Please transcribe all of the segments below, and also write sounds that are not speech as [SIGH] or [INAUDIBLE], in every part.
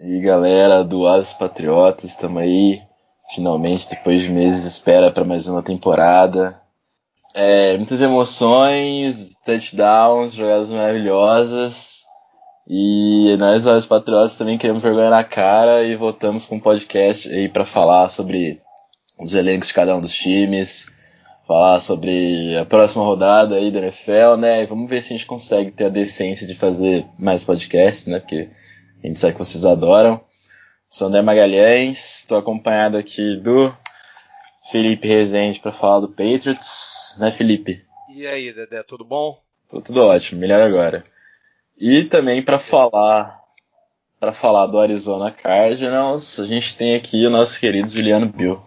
E galera do Aves Patriotas, estamos aí, finalmente, depois de meses de espera para mais uma temporada. É, muitas emoções, touchdowns, jogadas maravilhosas. E nós, os Patriotas, também queremos vergonha na cara e voltamos com um podcast aí para falar sobre os elencos de cada um dos times, falar sobre a próxima rodada aí da NFL, né? E vamos ver se a gente consegue ter a decência de fazer mais podcasts, né? Porque a gente sabe que vocês adoram. Sou André Magalhães, estou acompanhado aqui do Felipe Rezende para falar do Patriots, né, Felipe? E aí, Dedé, tudo bom? Tô tudo ótimo, melhor agora. E também para falar para falar do Arizona Cardinals, a gente tem aqui o nosso querido Juliano Bill.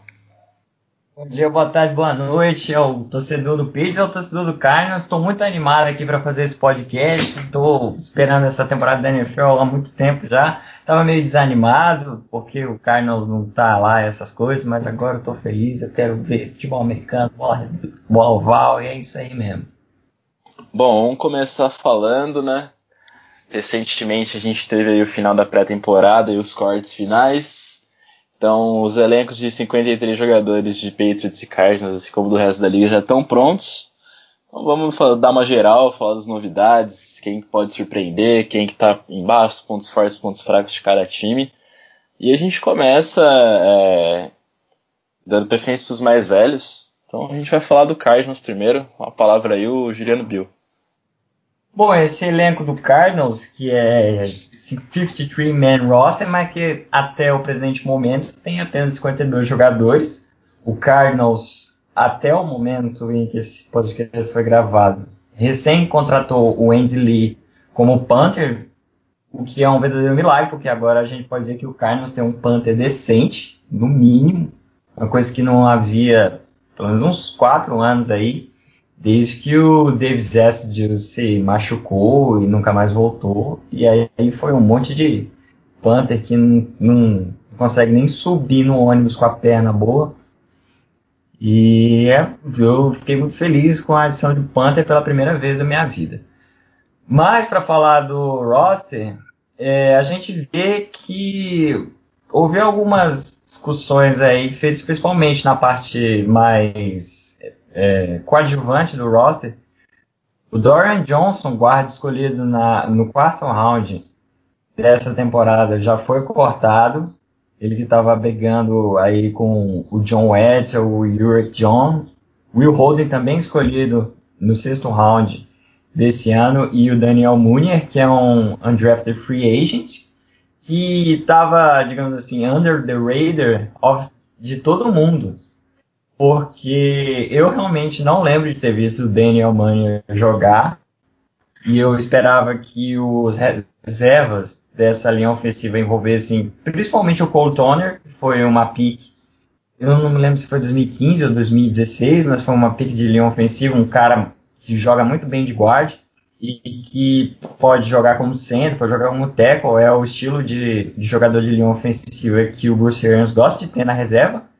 Bom dia, boa tarde, boa noite ao torcedor do Patriots, ao torcedor do Cardinals. Estou muito animado aqui para fazer esse podcast. Estou esperando essa temporada da NFL há muito tempo já. Estava meio desanimado porque o Cardinals não tá lá essas coisas, mas agora estou feliz. Eu quero ver futebol americano, bola, bola oval e é isso aí mesmo. Bom, vamos começar falando, né? Recentemente a gente teve aí o final da pré-temporada e os cortes finais. Então, os elencos de 53 jogadores de Patriots e Cardinals, assim como do resto da liga, já estão prontos. Então, vamos dar uma geral, falar das novidades, quem pode surpreender, quem que tá embaixo, pontos fortes, pontos fracos de cada time. E a gente começa é, dando preferência para os mais velhos. Então, a gente vai falar do Cardinals primeiro. A palavra aí, o Juliano Bill. Bom, esse elenco do Cardinals, que é 53-man roster, mas que até o presente momento tem apenas 52 jogadores. O Cardinals, até o momento em que esse podcast foi gravado, recém contratou o Andy Lee como punter, o que é um verdadeiro milagre, porque agora a gente pode dizer que o Cardinals tem um punter decente, no mínimo, uma coisa que não havia pelo menos uns 4 anos aí, desde que o Davis Essig se machucou e nunca mais voltou. E aí foi um monte de Panther que não, não consegue nem subir no ônibus com a perna boa. E é, eu fiquei muito feliz com a adição de Panther pela primeira vez na minha vida. Mas para falar do roster, é, a gente vê que houve algumas discussões aí feitas principalmente na parte mais é, coadjuvante do roster, o Dorian Johnson, guarda escolhido na, no quarto round dessa temporada, já foi cortado. Ele que estava brigando aí com o John Edsel, o Uric John. Will Holden também escolhido no sexto round desse ano. E o Daniel Munier, que é um undrafted free agent, que estava, digamos assim, under the radar of, de todo mundo porque eu realmente não lembro de ter visto o Daniel Manning jogar e eu esperava que os reservas dessa linha ofensiva envolvessem principalmente o Cole Toner, que foi uma pick, eu não me lembro se foi 2015 ou 2016, mas foi uma pick de linha ofensiva, um cara que joga muito bem de guard e que pode jogar como centro, pode jogar como tackle, é o estilo de, de jogador de linha ofensiva que o Bruce Arians gosta de ter na reserva.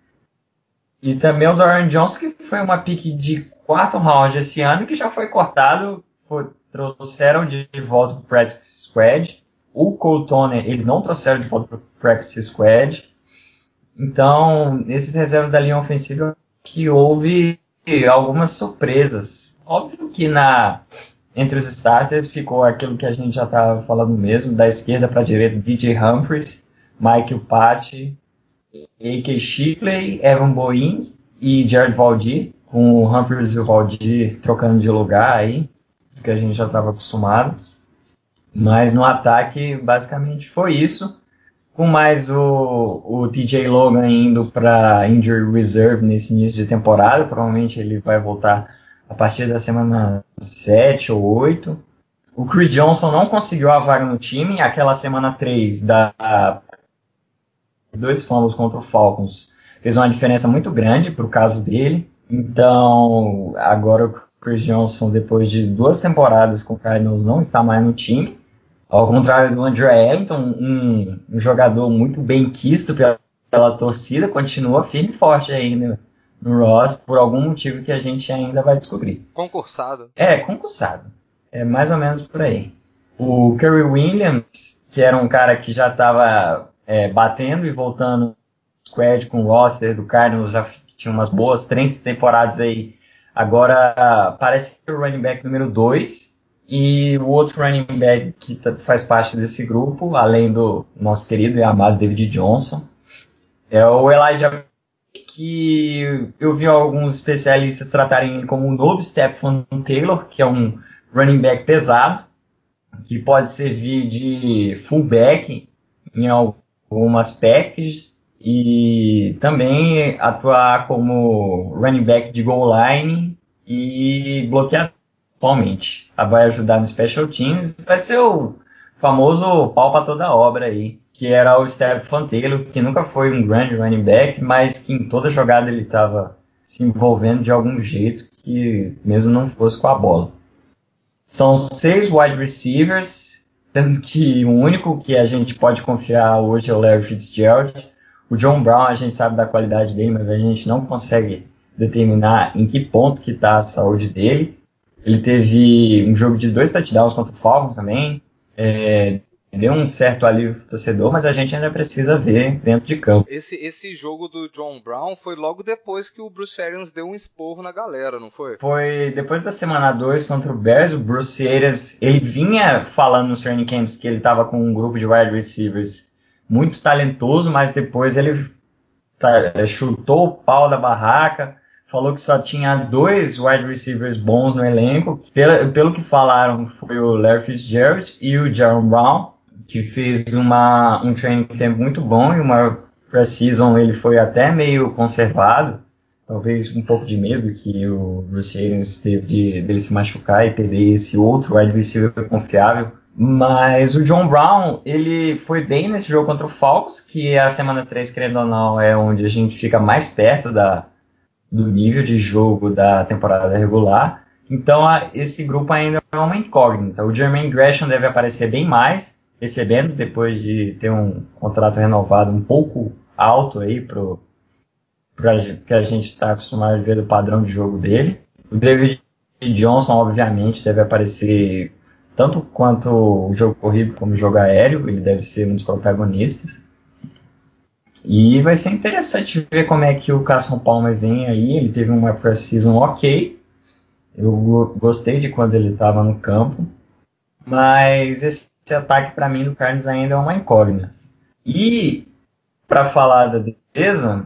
E também o Dorian Johnson, que foi uma pique de quarto round esse ano, que já foi cortado, foi, trouxeram de, volta para o Practice Squad. O Colton, eles não trouxeram de volta para o Practice Squad. Então, nesses reservas da linha ofensiva, que houve algumas surpresas. Óbvio que na entre os starters ficou aquilo que a gente já estava falando mesmo, da esquerda para a direita, DJ Humphries, Michael Patti, A.K. Shipley, Evan Boeing e Jared Valdir, com o Humphries e o Valdir trocando de lugar aí, que a gente já estava acostumado. Mas no ataque, basicamente foi isso. Com mais o, o TJ Logan indo para Injury Reserve nesse início de temporada, provavelmente ele vai voltar a partir da semana 7 ou 8. O Chris Johnson não conseguiu a vaga no time, aquela semana 3 da dois fumbles contra o Falcons fez uma diferença muito grande para o caso dele. Então, agora o Chris Johnson, depois de duas temporadas com o Cardinals, não está mais no time. Ao contrário do Andrew Ellington, um, um jogador muito bem quisto pela, pela, torcida, continua firme e forte ainda no Ross, por algum motivo que a gente ainda vai descobrir. Concursado. É, concursado. É mais ou menos por aí. O Kerry Williams, que era um cara que já estava é, batendo e voltando squad com o roster do Cardinals, já tinha umas boas três temporadas aí. Agora parece ser o running back número 2. E o outro running back que faz parte desse grupo, além do nosso querido e amado David Johnson, é o Elijah que eu vi alguns especialistas tratarem ele como um novo Stephen Taylor, que é um running back pesado, que pode servir de fullback em algumas packages e também atuar como running back de goal line e bloquear totalmente. Vai ajudar no special teams, vai ser o famoso pau para toda obra aí que era o Stephen Taylor, que nunca foi um grande running back, mas que em toda jogada ele estava se envolvendo de algum jeito, que mesmo não fosse com a bola. São seis wide receivers, tanto que o único que a gente pode confiar hoje é o Larry Fitzgerald. O John Brown a gente sabe da qualidade dele, mas a gente não consegue determinar em que ponto que está a saúde dele. Ele teve um jogo de dois touchdowns contra o Falcons também. É, deu um certo alívio pro torcedor, mas a gente ainda precisa ver dentro de campo. Esse, esse jogo do John Brown foi logo depois que o Bruce Arians deu um esporro na galera, não foi? Foi depois da semana 2 contra o Bears, o Bruce Arians, ele vinha falando nos training camps que ele estava com um grupo de wide receivers muito talentoso, mas depois ele tá, chutou o pau da barraca, falou que só tinha dois wide receivers bons no elenco. Pelo, pelo que falaram, foi o Larry Fitzgerald e o Jaron Brown que fez uma, um training camp muito bom e uma pré-season ele foi até meio conservado, talvez um pouco de medo que o Bruce Arians teve de, dele se machucar e perder esse outro wide receiver confiável. Mas o John Brown, ele foi bem nesse jogo contra o Falcons, que a semana 3, querendo ou não, é onde a gente fica mais perto da, do nível de jogo da temporada regular. Então a, esse grupo ainda é uma incógnita. O Jermaine Gresham deve aparecer bem mais, recebendo depois de ter um contrato renovado um pouco alto aí pro para que a gente está acostumado a ver do padrão de jogo dele. O David Johnson, obviamente, deve aparecer tanto quanto o jogo corrido como o jogo aéreo, ele deve ser um dos protagonistas. E vai ser interessante ver como é que o Carson Palmer vem aí. Ele teve uma pré-season ok. Eu gostei de quando ele estava no campo. Mas esse esse ataque para mim do Carlos ainda é uma incógnita. E para falar da defesa,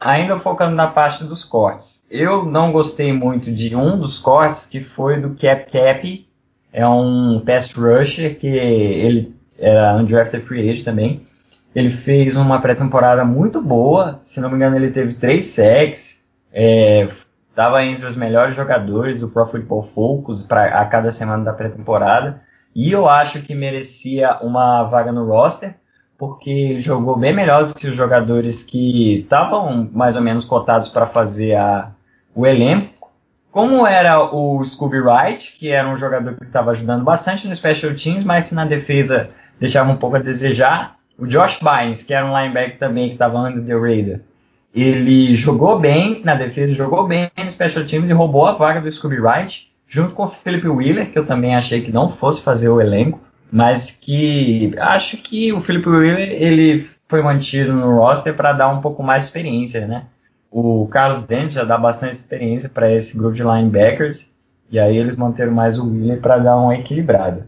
ainda focando na parte dos cortes. Eu não gostei muito de um dos cortes que foi do Cap Cap, é um pass rusher que ele era undrafted free agent também. Ele fez uma pré-temporada muito boa, se não me engano ele teve três sacks, estava é, entre os melhores jogadores do Pro Football Focus pra, a cada semana da pré-temporada. E eu acho que merecia uma vaga no roster, porque jogou bem melhor do que os jogadores que estavam mais ou menos cotados para fazer a, o elenco. Como era o Scooby Wright, que era um jogador que estava ajudando bastante no Special Teams, mas na defesa deixava um pouco a desejar. O Josh Bynes, que era um linebacker também que estava under the radar, ele jogou bem na defesa, jogou bem no Special Teams e roubou a vaga do Scooby Wright junto com o Felipe Wheeler, que eu também achei que não fosse fazer o elenco, mas que acho que o Felipe Wheeler ele foi mantido no roster para dar um pouco mais de experiência, né? O Carlos Dente já dá bastante experiência para esse grupo de linebackers, e aí eles manteram mais o Wheeler para dar uma equilibrada.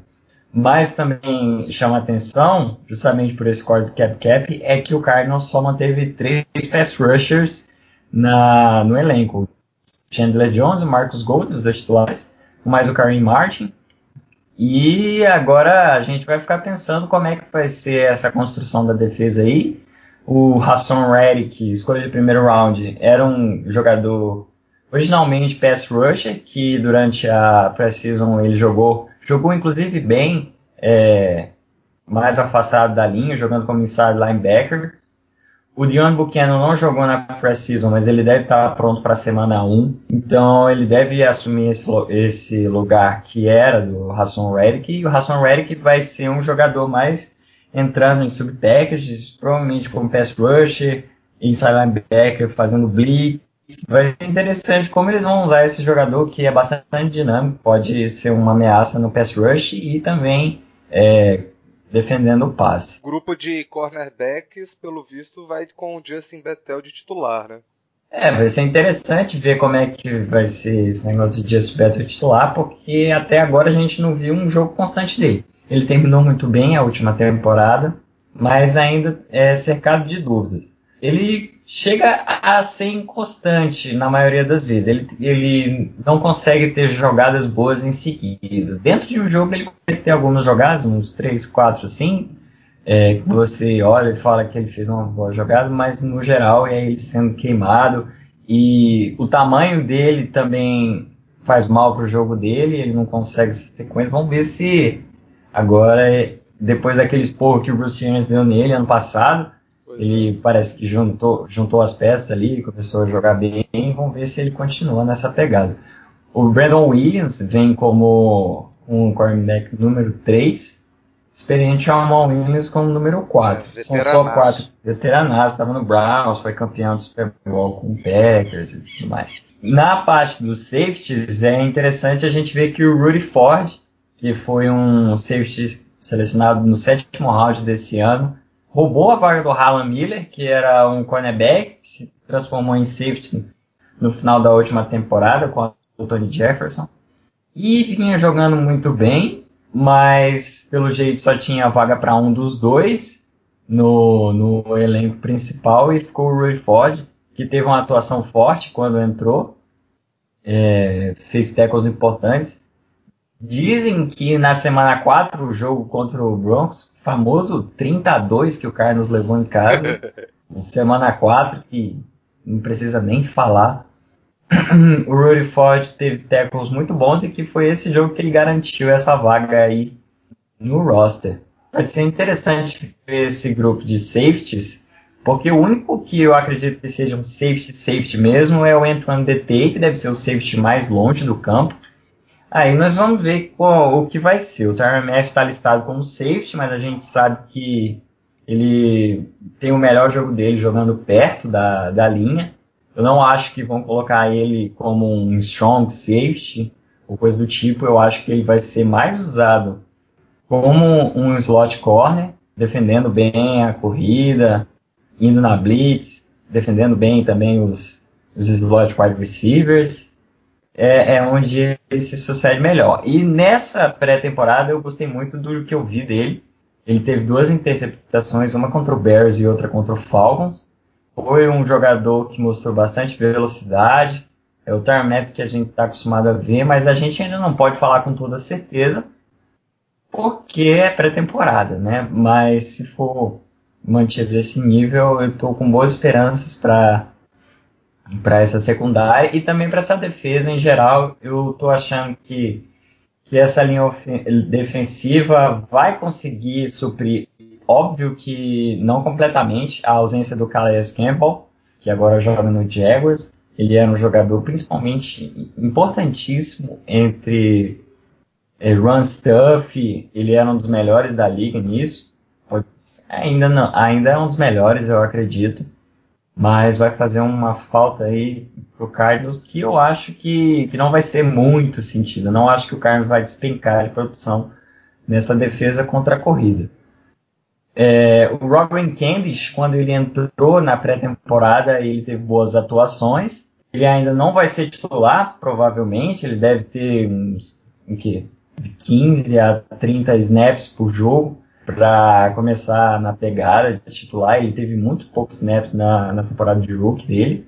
Mas também chama atenção, justamente por esse corte do cap cap, é que o Cardinals só manteve três pass rushers na, no elenco. Chandler Jones, Marcus Gold, os dois titulares, mais o Kareem Martin. E agora a gente vai ficar pensando como é que vai ser essa construção da defesa aí. O Hassan Reddick, escolha de primeiro round, era um jogador originalmente pass rusher, que durante a pré-season ele jogou, jogou inclusive bem, é, mais afastado da linha, jogando como inside linebacker. O Dion Buchanan não jogou na pré-season, mas ele deve estar pronto para a semana 1. Então ele deve assumir esse, esse lugar que era do Hassan Reddick. E o Hassan Reddick vai ser um jogador mais entrando em sub-packages, provavelmente como pass rusher, inside linebacker, fazendo blitz. vai ser interessante como eles vão usar esse jogador que é bastante dinâmico, pode ser uma ameaça no pass rush e também é, defendendo o passe. O grupo de cornerbacks, pelo visto, vai com o Justin Bethel de titular, né? É, vai ser interessante ver como é que vai ser esse negócio de Justin Bethel titular, porque até agora a gente não viu um jogo constante dele. Ele terminou muito bem a última temporada, mas ainda é cercado de dúvidas. Ele chega a ser inconstante na maioria das vezes. Ele, ele não consegue ter jogadas boas em seguida. Dentro de um jogo ele pode ter algumas jogadas, uns 3, 4 assim, é, que você olha e fala que ele fez uma boa jogada, mas no geral é ele sendo queimado e o tamanho dele também faz mal para o jogo dele, ele não consegue essa sequência. Vamos ver se agora, depois daquele esporro que o Bruce Arians deu nele ano passado, ele é. parece que juntou, juntou as peças ali, começou a jogar bem. Vamos ver se ele continua nessa pegada. O Brandon Williams vem como um cornerback número 3. Experiente Jamal Williams como número 4. É, São só quatro veteranaços. Estava no Browns, foi campeão do Super Bowl com o Packers e tudo mais. Na parte dos safeties, é interessante a gente ver que o Rudy Ford, que foi um safety selecionado no sétimo round desse ano, roubou a vaga do Harlan Miller, que era um cornerback, que se transformou em safety no final da última temporada com o Tony Jefferson. E vinha jogando muito bem, mas pelo jeito só tinha vaga para um dos dois no, no elenco principal e ficou o Roy Ford, que teve uma atuação forte quando entrou, é, fez tackles importantes. Dizem que na semana 4, o jogo contra o Broncos, famoso 32 que o Carlos levou em casa, [LAUGHS] semana 4, que não precisa nem falar. [CLEARS THROAT] o Rudy Ford teve tackles muito bons e que foi esse jogo que ele garantiu essa vaga aí no roster. Vai ser interessante ver esse grupo de safeties, porque o único que eu acredito que seja um safety safety mesmo é o Antoine DT, que deve ser o safety mais longe do campo, Aí nós vamos ver qual, o que vai ser. O Matthew está listado como safety, mas a gente sabe que ele tem o melhor jogo dele jogando perto da, da linha. Eu não acho que vão colocar ele como um strong safety ou coisa do tipo. Eu acho que ele vai ser mais usado como um slot corner, defendendo bem a corrida, indo na blitz, defendendo bem também os, os slot wide receivers é, é, onde ele se sucede melhor. E nessa pré-temporada eu gostei muito do que eu vi dele. Ele teve duas interceptações, uma contra o Bears e outra contra o Falcons. Foi um jogador que mostrou bastante velocidade. É o tarmap que a gente está acostumado a ver, mas a gente ainda não pode falar com toda certeza, porque é pré-temporada, né? Mas se for manter esse nível, eu estou com boas esperanças para para essa secundária e também para essa defesa em geral. Eu estou achando que, que essa linha defensiva vai conseguir suprir, óbvio que não completamente, a ausência do Calais Campbell, que agora joga no Jaguars. Ele era um jogador principalmente importantíssimo entre é, run stuff, ele era um dos melhores da liga nisso. Ainda não, ainda é um dos melhores, eu acredito mas vai fazer uma falta aí pro Carlos que eu acho que, que não vai ser muito sentido. Eu não acho que o Carlos vai despencar de produção nessa defesa contra a corrida. É, o Robin Candish, quando ele entrou na pré-temporada, ele teve boas atuações. Ele ainda não vai ser titular, provavelmente. Ele deve ter uns o quê? 15 a 30 snaps por jogo para começar na pegada de titular. Ele teve muito poucos snaps na, na temporada de rookie dele.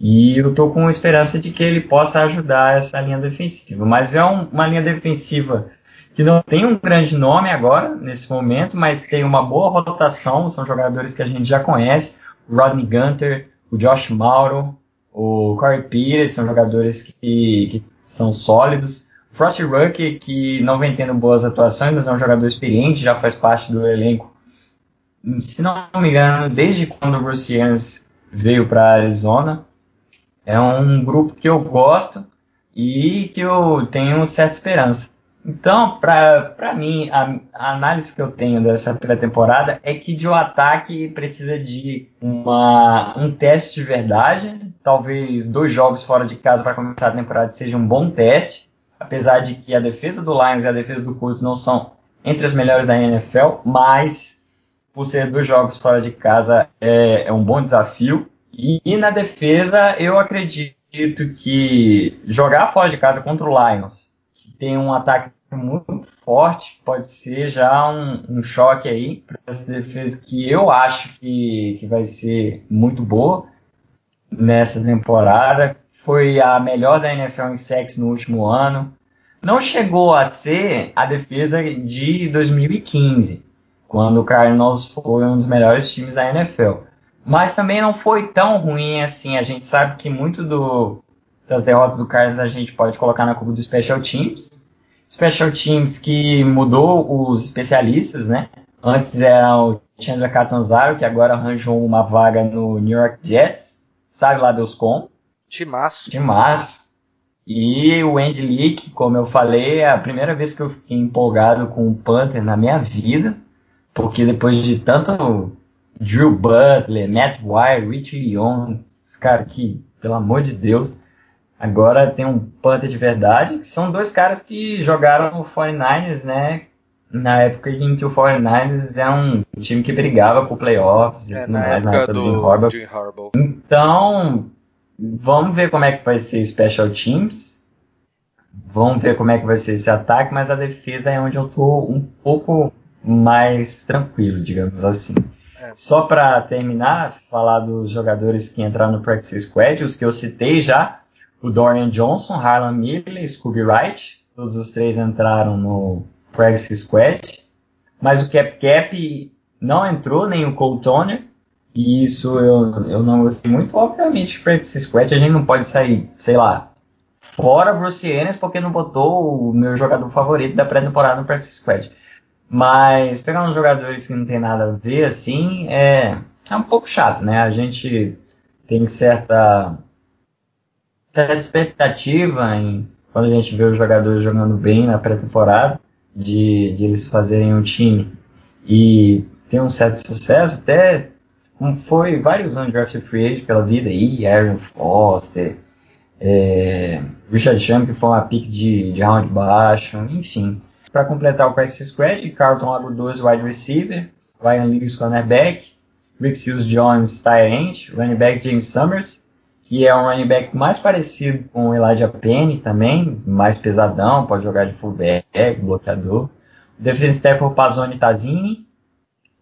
E eu tô com esperança de que ele possa ajudar essa linha defensiva. Mas é um, uma linha defensiva que não tem um grande nome agora, nesse momento, mas tem uma boa rotação. São jogadores que a gente já conhece. O Rodney Gunter, o Josh Mauro, o Corey Pires, são jogadores que, que são sólidos. Frosty Rucker, que não vem tendo boas atuações, mas é um jogador experiente, já faz parte do elenco. Se não me engano, desde quando o Bruce Arians veio para Arizona, é um grupo que eu gosto e que eu tenho certa esperança. Então, para mim, a, a, análise que eu tenho dessa pré-temporada é que de um ataque precisa de uma, um teste de verdade talvez dois jogos fora de casa para começar a temporada seja um bom teste, apesar de que a defesa do Lions e a defesa do Colts não são entre as melhores da NFL, mas por ser dois jogos fora de casa é, é um bom desafio. E, e, na defesa eu acredito que jogar fora de casa contra o Lions, que tem um ataque muito forte, pode ser já um, um choque aí para essa defesa que eu acho que, que vai ser muito boa nessa temporada. Foi a melhor da NFL em sexo no último ano. Não chegou a ser a defesa de 2015, quando o Cardinals foi um dos melhores times da NFL. Mas também não foi tão ruim assim. A gente sabe que muito do, das derrotas do Cardinals a gente pode colocar na culpa do Special Teams. Special Teams que mudou os especialistas, né? Antes era o Chandler Catanzaro, que agora arranjou uma vaga no New York Jets sabe lá Deus como. Timaço. Timaço. E o Andy Leak, como eu falei, é a primeira vez que eu fiquei empolgado com o Panther na minha vida, porque depois de tanto Drew Butler, Matt Wire, Rich Leon, os caras que, pelo amor de Deus, agora tem um Panther de verdade, que são dois caras que jogaram no 49ers, né, na época em que o 49ers é um time que brigava por playoffs e é, tudo mais, na época do, Jim Harbaugh. Então, vamos ver como é que vai ser Special Teams. Vamos ver como é que vai ser esse ataque, mas a defesa é onde eu tô um pouco mais tranquilo, digamos assim. É. Só para terminar, falar dos jogadores que entraram no Practice Squad, os que eu citei já, o Dorian Johnson, Harlan Miller, Scooby Wright, todos os três entraram no Practice Squad, mas o Cap Cap não entrou, nem o Cole Toner, e isso eu, eu não gostei muito. Obviamente, Practice Squad a gente não pode sair, sei lá, fora Bruce Arians porque não botou o meu jogador favorito da pré-temporada no Practice Squad. Mas pegar uns jogadores que não tem nada a ver, assim, é, é um pouco chato, né? A gente tem certa, certa expectativa em quando a gente vê os jogadores jogando bem na pré-temporada de, de eles fazerem um time e ter um certo sucesso, até foi vários draft free agent pela vida aí, Aaron Foster, é, Richard Champ, que foi uma pick de, de round baixo, enfim. Para completar o practice squad, Carlton Lago 12 wide receiver, Ryan Lewis cornerback, Rick Seals Jones tight running back James Summers, que é um running back mais parecido com o Elijah Penny também, mais pesadão, pode jogar de fullback, bloqueador. Defensive tackle Pazoni Tazini,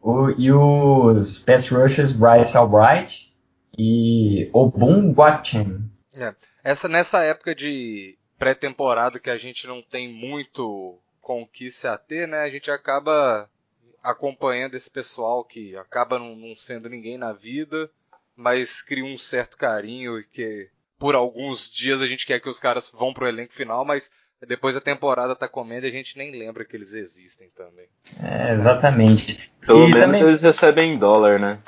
o, e os pass rushers Bryce Albright e Obun Guachen. É. Essa nessa época de pré-temporada que a gente não tem muito com o que se ater, né? A gente acaba acompanhando esse pessoal que acaba não, não sendo ninguém na vida mas cria um certo carinho e que por alguns dias a gente quer que os caras vão pro elenco final, mas depois a temporada tá comendo e a gente nem lembra que eles existem também. É, exatamente. Pelo e menos também... eles recebem em dólar, né?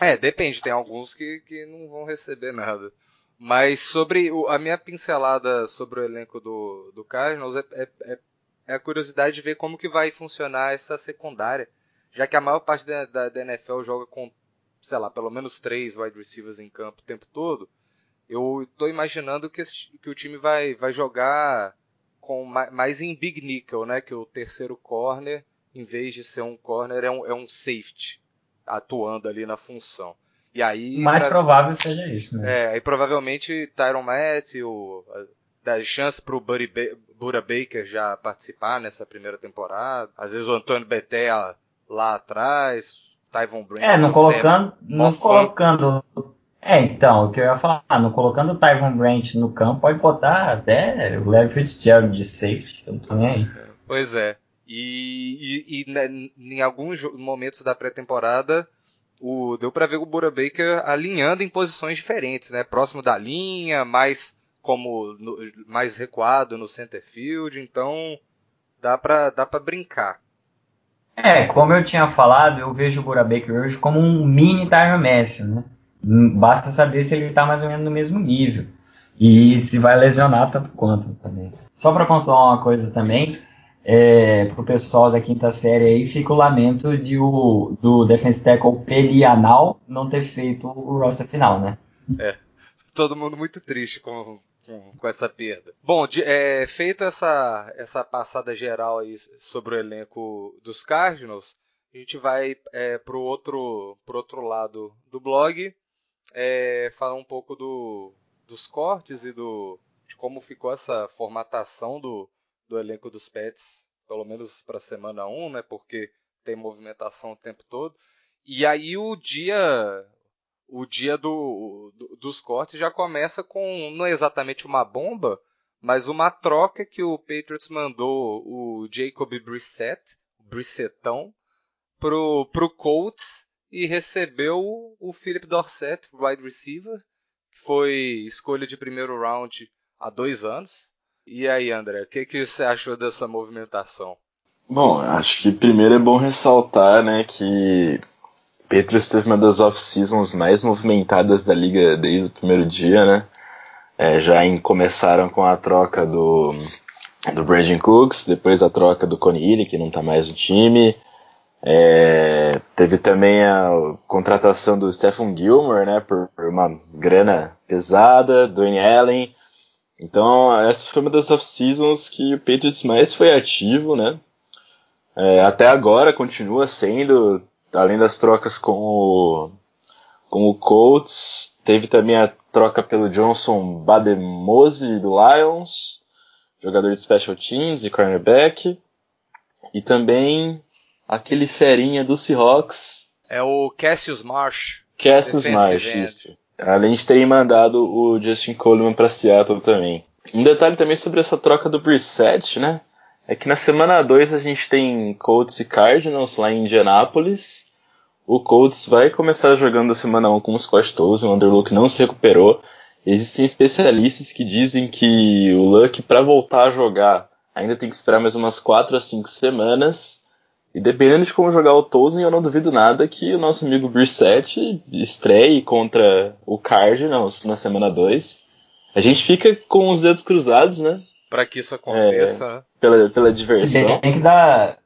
é, depende, tem alguns que, que não vão receber nada. Mas sobre o, a minha pincelada sobre o elenco do, do Cardinals é, é, é, é a curiosidade de ver como que vai funcionar essa secundária. Já que a maior parte da, da, da NFL joga com sei lá, pelo menos três wide receivers em campo o tempo todo, eu estou imaginando que, esse, que, o time vai, vai jogar com mais em big nickel, né? Que o terceiro corner, em vez de ser um corner, é um, é um safety atuando ali na função. E aí. Mais pra, provável seja isso, né? É, aí provavelmente Tyron Matthew, dá chance pro Buddy ba Buda Baker já participar nessa primeira temporada. Às vezes o Antônio Betel lá atrás, Tyvon Brand. É, não colocando. Não colocando. É, então, o que eu ia falar, não colocando o Tyvon Brandt no campo, pode botar até o Larry Fitzgerald de safety, eu não tô nem aí. Pois é. E, e, e né, em alguns momentos da pré-temporada, o, deu para ver o Bura Baker alinhando em posições diferentes, né? Próximo da linha, mais como no, mais recuado no center field, então dá para dá para brincar. É, como eu tinha falado, eu vejo o Bura Baker hoje como um mini Tyron Matthew, né? Basta saber se ele está mais ou menos no mesmo nível. E se vai lesionar tanto quanto também. Só para pontuar uma coisa também, é, pro pessoal da quinta série aí, fica o lamento de o, do defense tackle Pelianal não ter feito o roster final, né? É. Todo mundo muito triste com, com, com essa perda. Bom, de, é, feita essa, essa passada geral aí sobre o elenco dos Cardinals, a gente vai é, pro outro, pro outro lado do blog, é, falar um pouco do, dos cortes e do, de como ficou essa formatação do, do elenco dos Pets, pelo menos para semana 1, né? Porque tem movimentação o tempo todo. E aí o dia o dia do, do, dos cortes já começa com não é exatamente uma bomba, mas uma troca que o Patriots mandou o Jacob Brissett, Brissettão, pro, pro Colts e recebeu o Philip Dorsett, wide receiver, que foi escolha de primeiro round há dois anos. E aí, André, o que, que você achou dessa movimentação? Bom, acho que primeiro é bom ressaltar né, que Petrus teve uma das off-seasons mais movimentadas da liga desde o primeiro dia, né? É, já em, começaram com a troca do, do Brandon Cooks, depois a troca do Coney que não está mais no time, é, teve também a contratação do Stephen Gilmore, né, por, por uma grana pesada, Dwayne Allen. Então, essa foi uma das off-seasons que o Patriots mais foi ativo, né. É, até agora continua sendo, além das trocas com o, com o Colts, teve também a troca pelo Johnson Bademose do Lions, jogador de special teams e cornerback. E também aquele ferinha do Seahawks. É o Cassius Marsh. Cassius Marsh, isso. Além de terem mandado o Justin Coleman para Seattle também. Um detalhe também sobre essa troca do Brissett, né? É que na semana 2 a gente tem Colts e Cardinals lá em Indianapolis. O Colts vai começar jogando a semana 1 um com o Scott o Underlook não se recuperou. Existem especialistas que dizem que o Luck, para voltar a jogar, ainda tem que esperar mais umas 4 a 5 semanas. E dependendo de como jogar o Tolzien, eu não duvido nada que o nosso amigo Brissett estreie contra o Cardinals na semana 2. A gente fica com os dedos cruzados, né? Para que isso aconteça. É, pela, pela diversão. Tem que dar.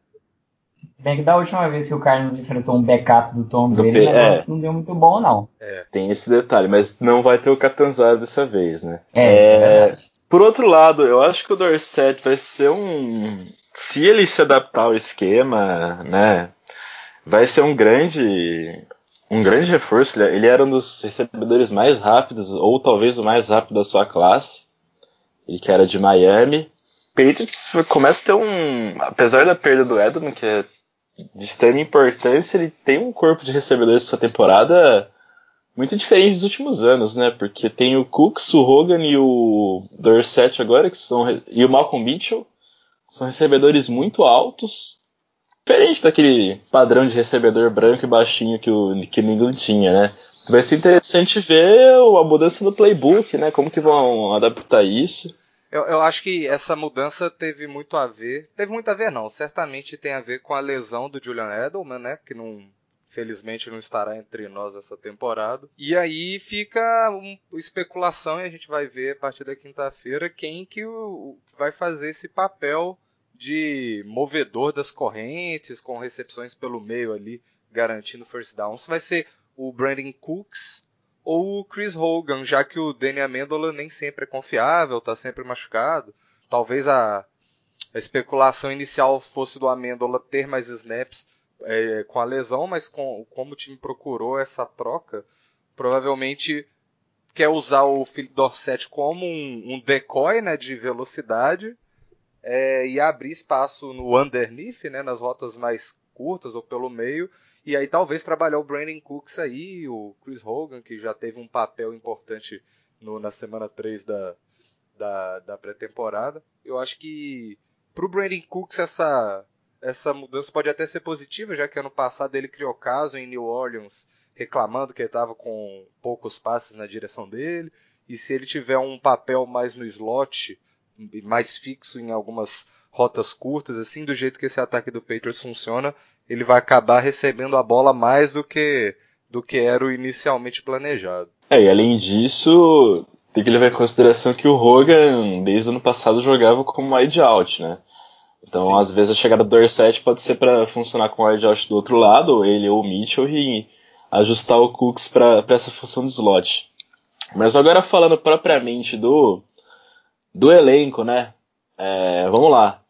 Bem que da última vez que o Cardinals enfrentou um backup do Tom do Brady, é. não deu muito bom, não. É. Tem esse detalhe, mas não vai ter o Catanzaro dessa vez, né? É, é, é Por outro lado, eu acho que o Dorset vai ser um, se ele se adaptar ao esquema, né, vai ser um grande um grande reforço. Ele era um dos recebedores mais rápidos, ou talvez o mais rápido da sua classe. Ele que era de Miami. Patriots começa a ter um. Apesar da perda do Edmund, que é de extrema importância, ele tem um corpo de recebedores para essa temporada muito diferente dos últimos anos, né? Porque tem o Cooks, o Hogan e o Dorset agora, que são. e o Malcolm Mitchell, são recebedores muito altos, diferente daquele padrão de recebedor branco e baixinho que o, que England tinha, né? Vai ser interessante ver a mudança no playbook, né? Como que vão adaptar isso. Eu, eu, acho que essa mudança teve muito a ver. Teve muito a ver, não. Certamente tem a ver com a lesão do Julian Edelman, né? Que não felizmente não estará entre nós essa temporada. E aí fica uma especulação e a gente vai ver a partir da quinta-feira quem que o, vai fazer esse papel de movedor das correntes, com recepções pelo meio ali, garantindo first down. Se vai ser o Brandon Cooks ou o Chris Hogan, já que o Danny Amendola nem sempre é confiável, está sempre machucado. Talvez a, a especulação inicial fosse do Amendola ter mais snaps é, com a lesão, mas com, como o time procurou essa troca, provavelmente quer usar o Philip Dorset como um, um decoy né, de velocidade é, e abrir espaço no underneath, né, nas rotas mais curtas ou pelo meio, e aí talvez trabalhar o Brandon Cooks aí, o Chris Hogan, que já teve um papel importante no, na semana 3 da, da, da pré-temporada. Eu acho que pro Brandon Cooks essa essa mudança pode até ser positiva, já que ano passado ele criou caso em New Orleans reclamando que ele estava com poucos passes na direção dele. E se ele tiver um papel mais no slot, mais fixo em algumas rotas curtas, assim, do jeito que esse ataque do Patriots funciona, ele vai acabar recebendo a bola mais do que do que era o inicialmente planejado. É, e além disso, tem que levar em consideração que o Hogan, desde o ano passado, jogava como wide out, né? Então, Sim. às vezes, a chegada do Dorset pode ser para funcionar com o out do outro lado, ou ele ou o Mitchell, e ajustar o Cooks para essa função de slot. Mas agora falando propriamente do, do elenco, né? É, vamos lá.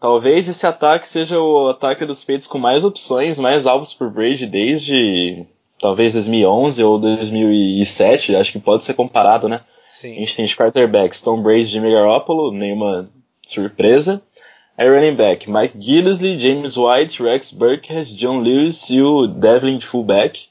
Talvez esse ataque seja o ataque dos peitos com mais opções, mais alvos por Brady desde talvez 2011 ou 2007. Acho que pode ser comparado, né? Sim. A gente tem de quarterbacks Tom Brady, Jimmy Garoppolo, nenhuma surpresa. Aí running back, Mike Gillisley, James White, Rex Burkhead, John Lewis e o Devlin de fullback.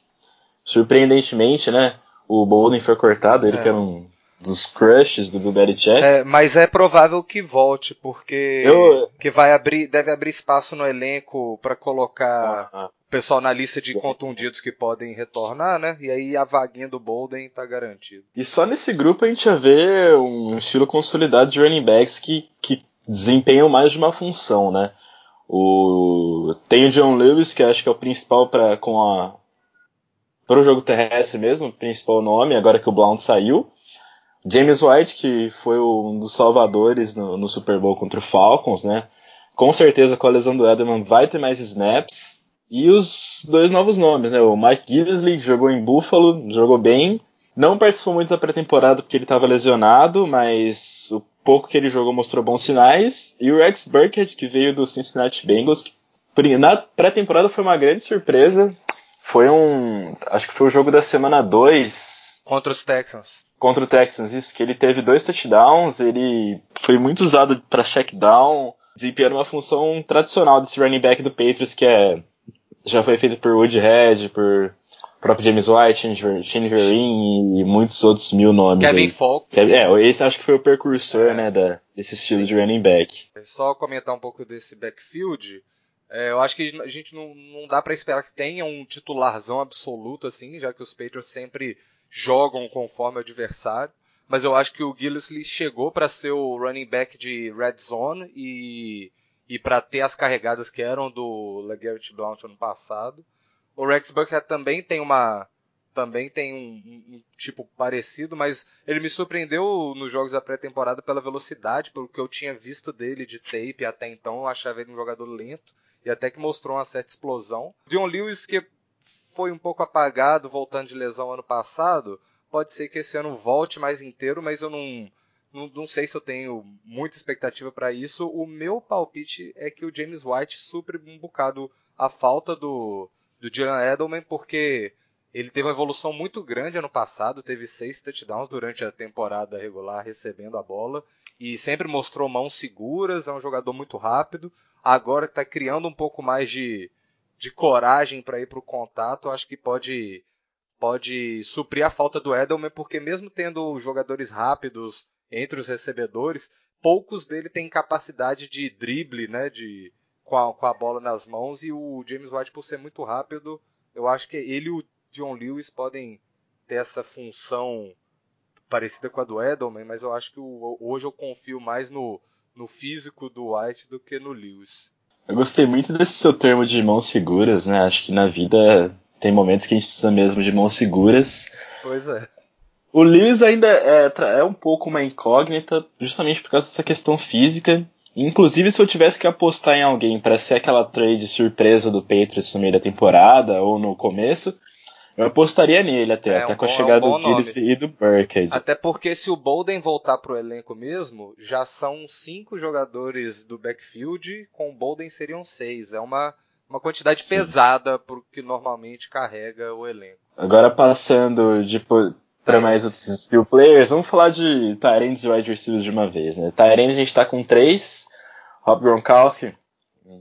Surpreendentemente, né? O Bolden foi cortado, ele é. que era um dos crushes do Bill Belichick. É, mas é provável que volte, porque Eu... que vai abrir, deve abrir espaço no elenco para colocar uh -huh. o pessoal na lista de contundidos que podem retornar, né? E aí a vaguinha do Bolden tá garantida. E só nesse grupo a gente já vê um estilo consolidado de running backs que, que desempenham mais de uma função, né? O, tem o John Lewis, que acho que é o principal para com a para o jogo terrestre mesmo, principal nome, agora que o Blount saiu. James White, que foi um dos salvadores no, no, Super Bowl contra o Falcons, né? Com certeza com a lesão do Edelman vai ter mais snaps. E os dois novos nomes, né? O Mike Gillisley, que jogou em Buffalo, jogou bem. Não participou muito da pré-temporada porque ele estava lesionado, mas o pouco que ele jogou mostrou bons sinais. E o Rex Burkhead, que veio do Cincinnati Bengals, que na pré-temporada foi uma grande surpresa. Foi um. Acho que foi o jogo da semana 2. Contra os Texans. Contra o Texans, isso, que ele teve dois touchdowns, ele foi muito usado para check down, desempenhando uma função tradicional desse running back do Patriots, que é. Já foi feito por Woodhead, por próprio James White, Shane Vereen e muitos outros mil nomes. Kevin aí. Falk. É, esse acho que foi o precursor, é. né, da, desse estilo de running back. Só comentar um pouco desse backfield. É, eu acho que a gente não, não dá para esperar que tenha um titularzão absoluto assim, já que os Patriots sempre jogam conforme o adversário. Mas eu acho que o Gillisley chegou para ser o running back de red zone e, e para ter as carregadas que eram do LeGarrette Blount ano passado. O Rex Burkhead também tem uma também tem um, um, um, tipo parecido, mas ele me surpreendeu nos jogos da pré-temporada pela velocidade, pelo que eu tinha visto dele de tape até então, eu achava ele um jogador lento e até que mostrou uma certa explosão. Dion Lewis que foi um pouco apagado voltando de lesão ano passado, pode ser que esse ano volte mais inteiro, mas eu não não, não sei se eu tenho muita expectativa para isso. O meu palpite é que o James White supre um bocado a falta do do Dylan Edelman, porque ele teve uma evolução muito grande ano passado, teve seis touchdowns durante a temporada regular recebendo a bola e sempre mostrou mãos seguras, é um jogador muito rápido. Agora está criando um pouco mais de, de coragem para ir para o contato, acho que pode pode suprir a falta do Edelman, porque mesmo tendo jogadores rápidos entre os recebedores, poucos dele têm capacidade de drible, né, de com a, com a bola nas mãos e o James White, por ser muito rápido, eu acho que ele e o John Lewis podem ter essa função parecida com a do Edelman, mas eu acho que o, hoje eu confio mais no, no físico do White do que no Lewis. Eu gostei muito desse seu termo de mãos seguras, né? Acho que na vida tem momentos que a gente precisa mesmo de mãos seguras. Pois é. O Lewis ainda é, é um pouco uma incógnita, justamente por causa dessa questão física. Inclusive, se eu tivesse que apostar em alguém para ser aquela trade surpresa do Patriots no meio da temporada ou no começo, eu apostaria nele até, é, até um com a chegada é um do Gilles e do Burkhead. Até porque se o Bolden voltar pro elenco mesmo, já são cinco jogadores do backfield, com o Bolden seriam seis. É uma, uma quantidade Sim. pesada pro que normalmente carrega o elenco. Agora passando de, para mais outros skill players, vamos falar de Tyrants e wide receivers de uma vez, né? Tyrants a gente está com três, Rob Gronkowski,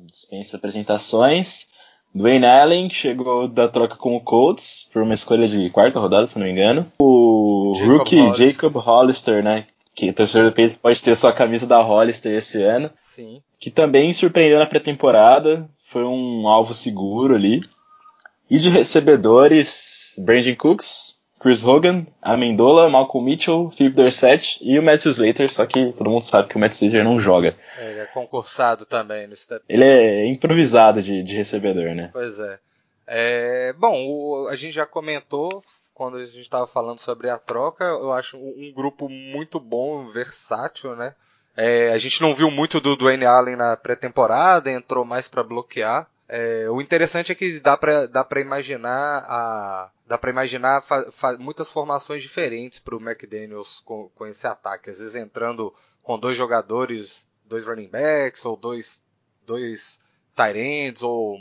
dispensa apresentações, Dwayne Allen, que chegou da troca com o Colts, por uma escolha de quarta rodada, se não me engano, o Jacob rookie Hollister. Jacob Hollister, né? Que o torcedor do Peito pode ter sua camisa da Hollister esse ano. Sim. Que também surpreendeu na pré-temporada, foi um alvo seguro ali. E de recebedores, Brandon Cooks, Chris Hogan, Amendola, Malcolm Mitchell, Philip Dorsett e o Matthew Slater, só que todo mundo sabe que o Matthew Slater não joga. É, ele é concursado também no step. Ele é improvisado de, de recebedor, né? Pois é. é bom, o, a gente já comentou quando a gente estava falando sobre a troca, eu acho um, grupo muito bom, versátil, né? É, a gente não viu muito do Dwayne Allen na pré-temporada, entrou mais para bloquear. É, o interessante é que dá para dá pra imaginar a dá para imaginar muitas formações diferentes para o McDaniels com, com esse ataque. Às vezes entrando com dois jogadores, dois running backs ou dois dois tight ends ou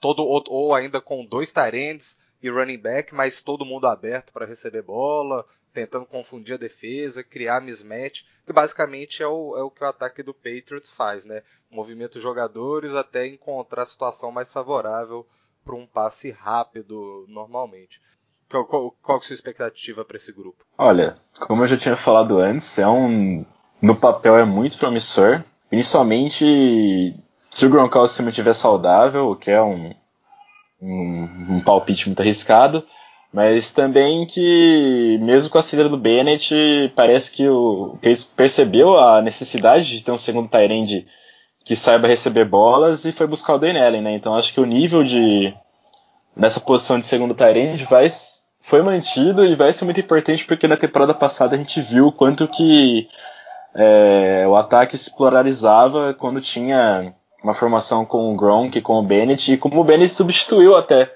todo ou, ou ainda com dois tight ends e running back, mas todo mundo aberto para receber bola, tentando confundir a defesa, criar mismatch, que basicamente é o, é o que o ataque do Patriots faz, né? Movimenta os jogadores até encontrar a situação mais favorável para um passe rápido normalmente. Qual, qual, qual é a sua expectativa para esse grupo? Olha, como eu já tinha falado antes, é um no papel é muito promissor, principalmente se o Gronkowski se mantiver saudável, o que é um, um, um palpite muito arriscado, mas também que, mesmo com a saída do Bennett, parece que o Pace percebeu a necessidade de ter um segundo Tyrande que saiba receber bolas e foi buscar o Dan Allen, né? Então acho que o nível de nessa posição de segundo Tyrande vai foi mantido e vai ser muito importante porque na temporada passada a gente viu o quanto que é, o ataque se pluralizava quando tinha uma formação com o Gronk, com o Bennett, e como o Bennett substituiu até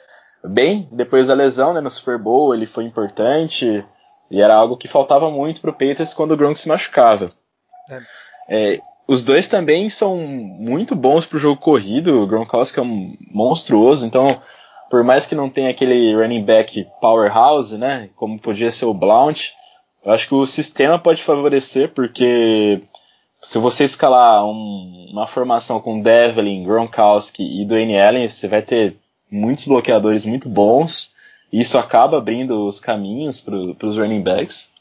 bem depois da lesão né, no Super Bowl, ele foi importante, e era algo que faltava muito para o Patriots quando o Gronk se machucava. É. É, os dois também são muito bons para o jogo corrido, o Gronkowski é um monstruoso, então por mais que não tenha aquele running back powerhouse, né, como podia ser o Blount, eu acho que o sistema pode favorecer, porque se você escalar um, uma formação com Devlin, Gronkowski e Dwayne Allen, você vai ter muitos bloqueadores muito bons. Isso acaba abrindo os caminhos para os running backs.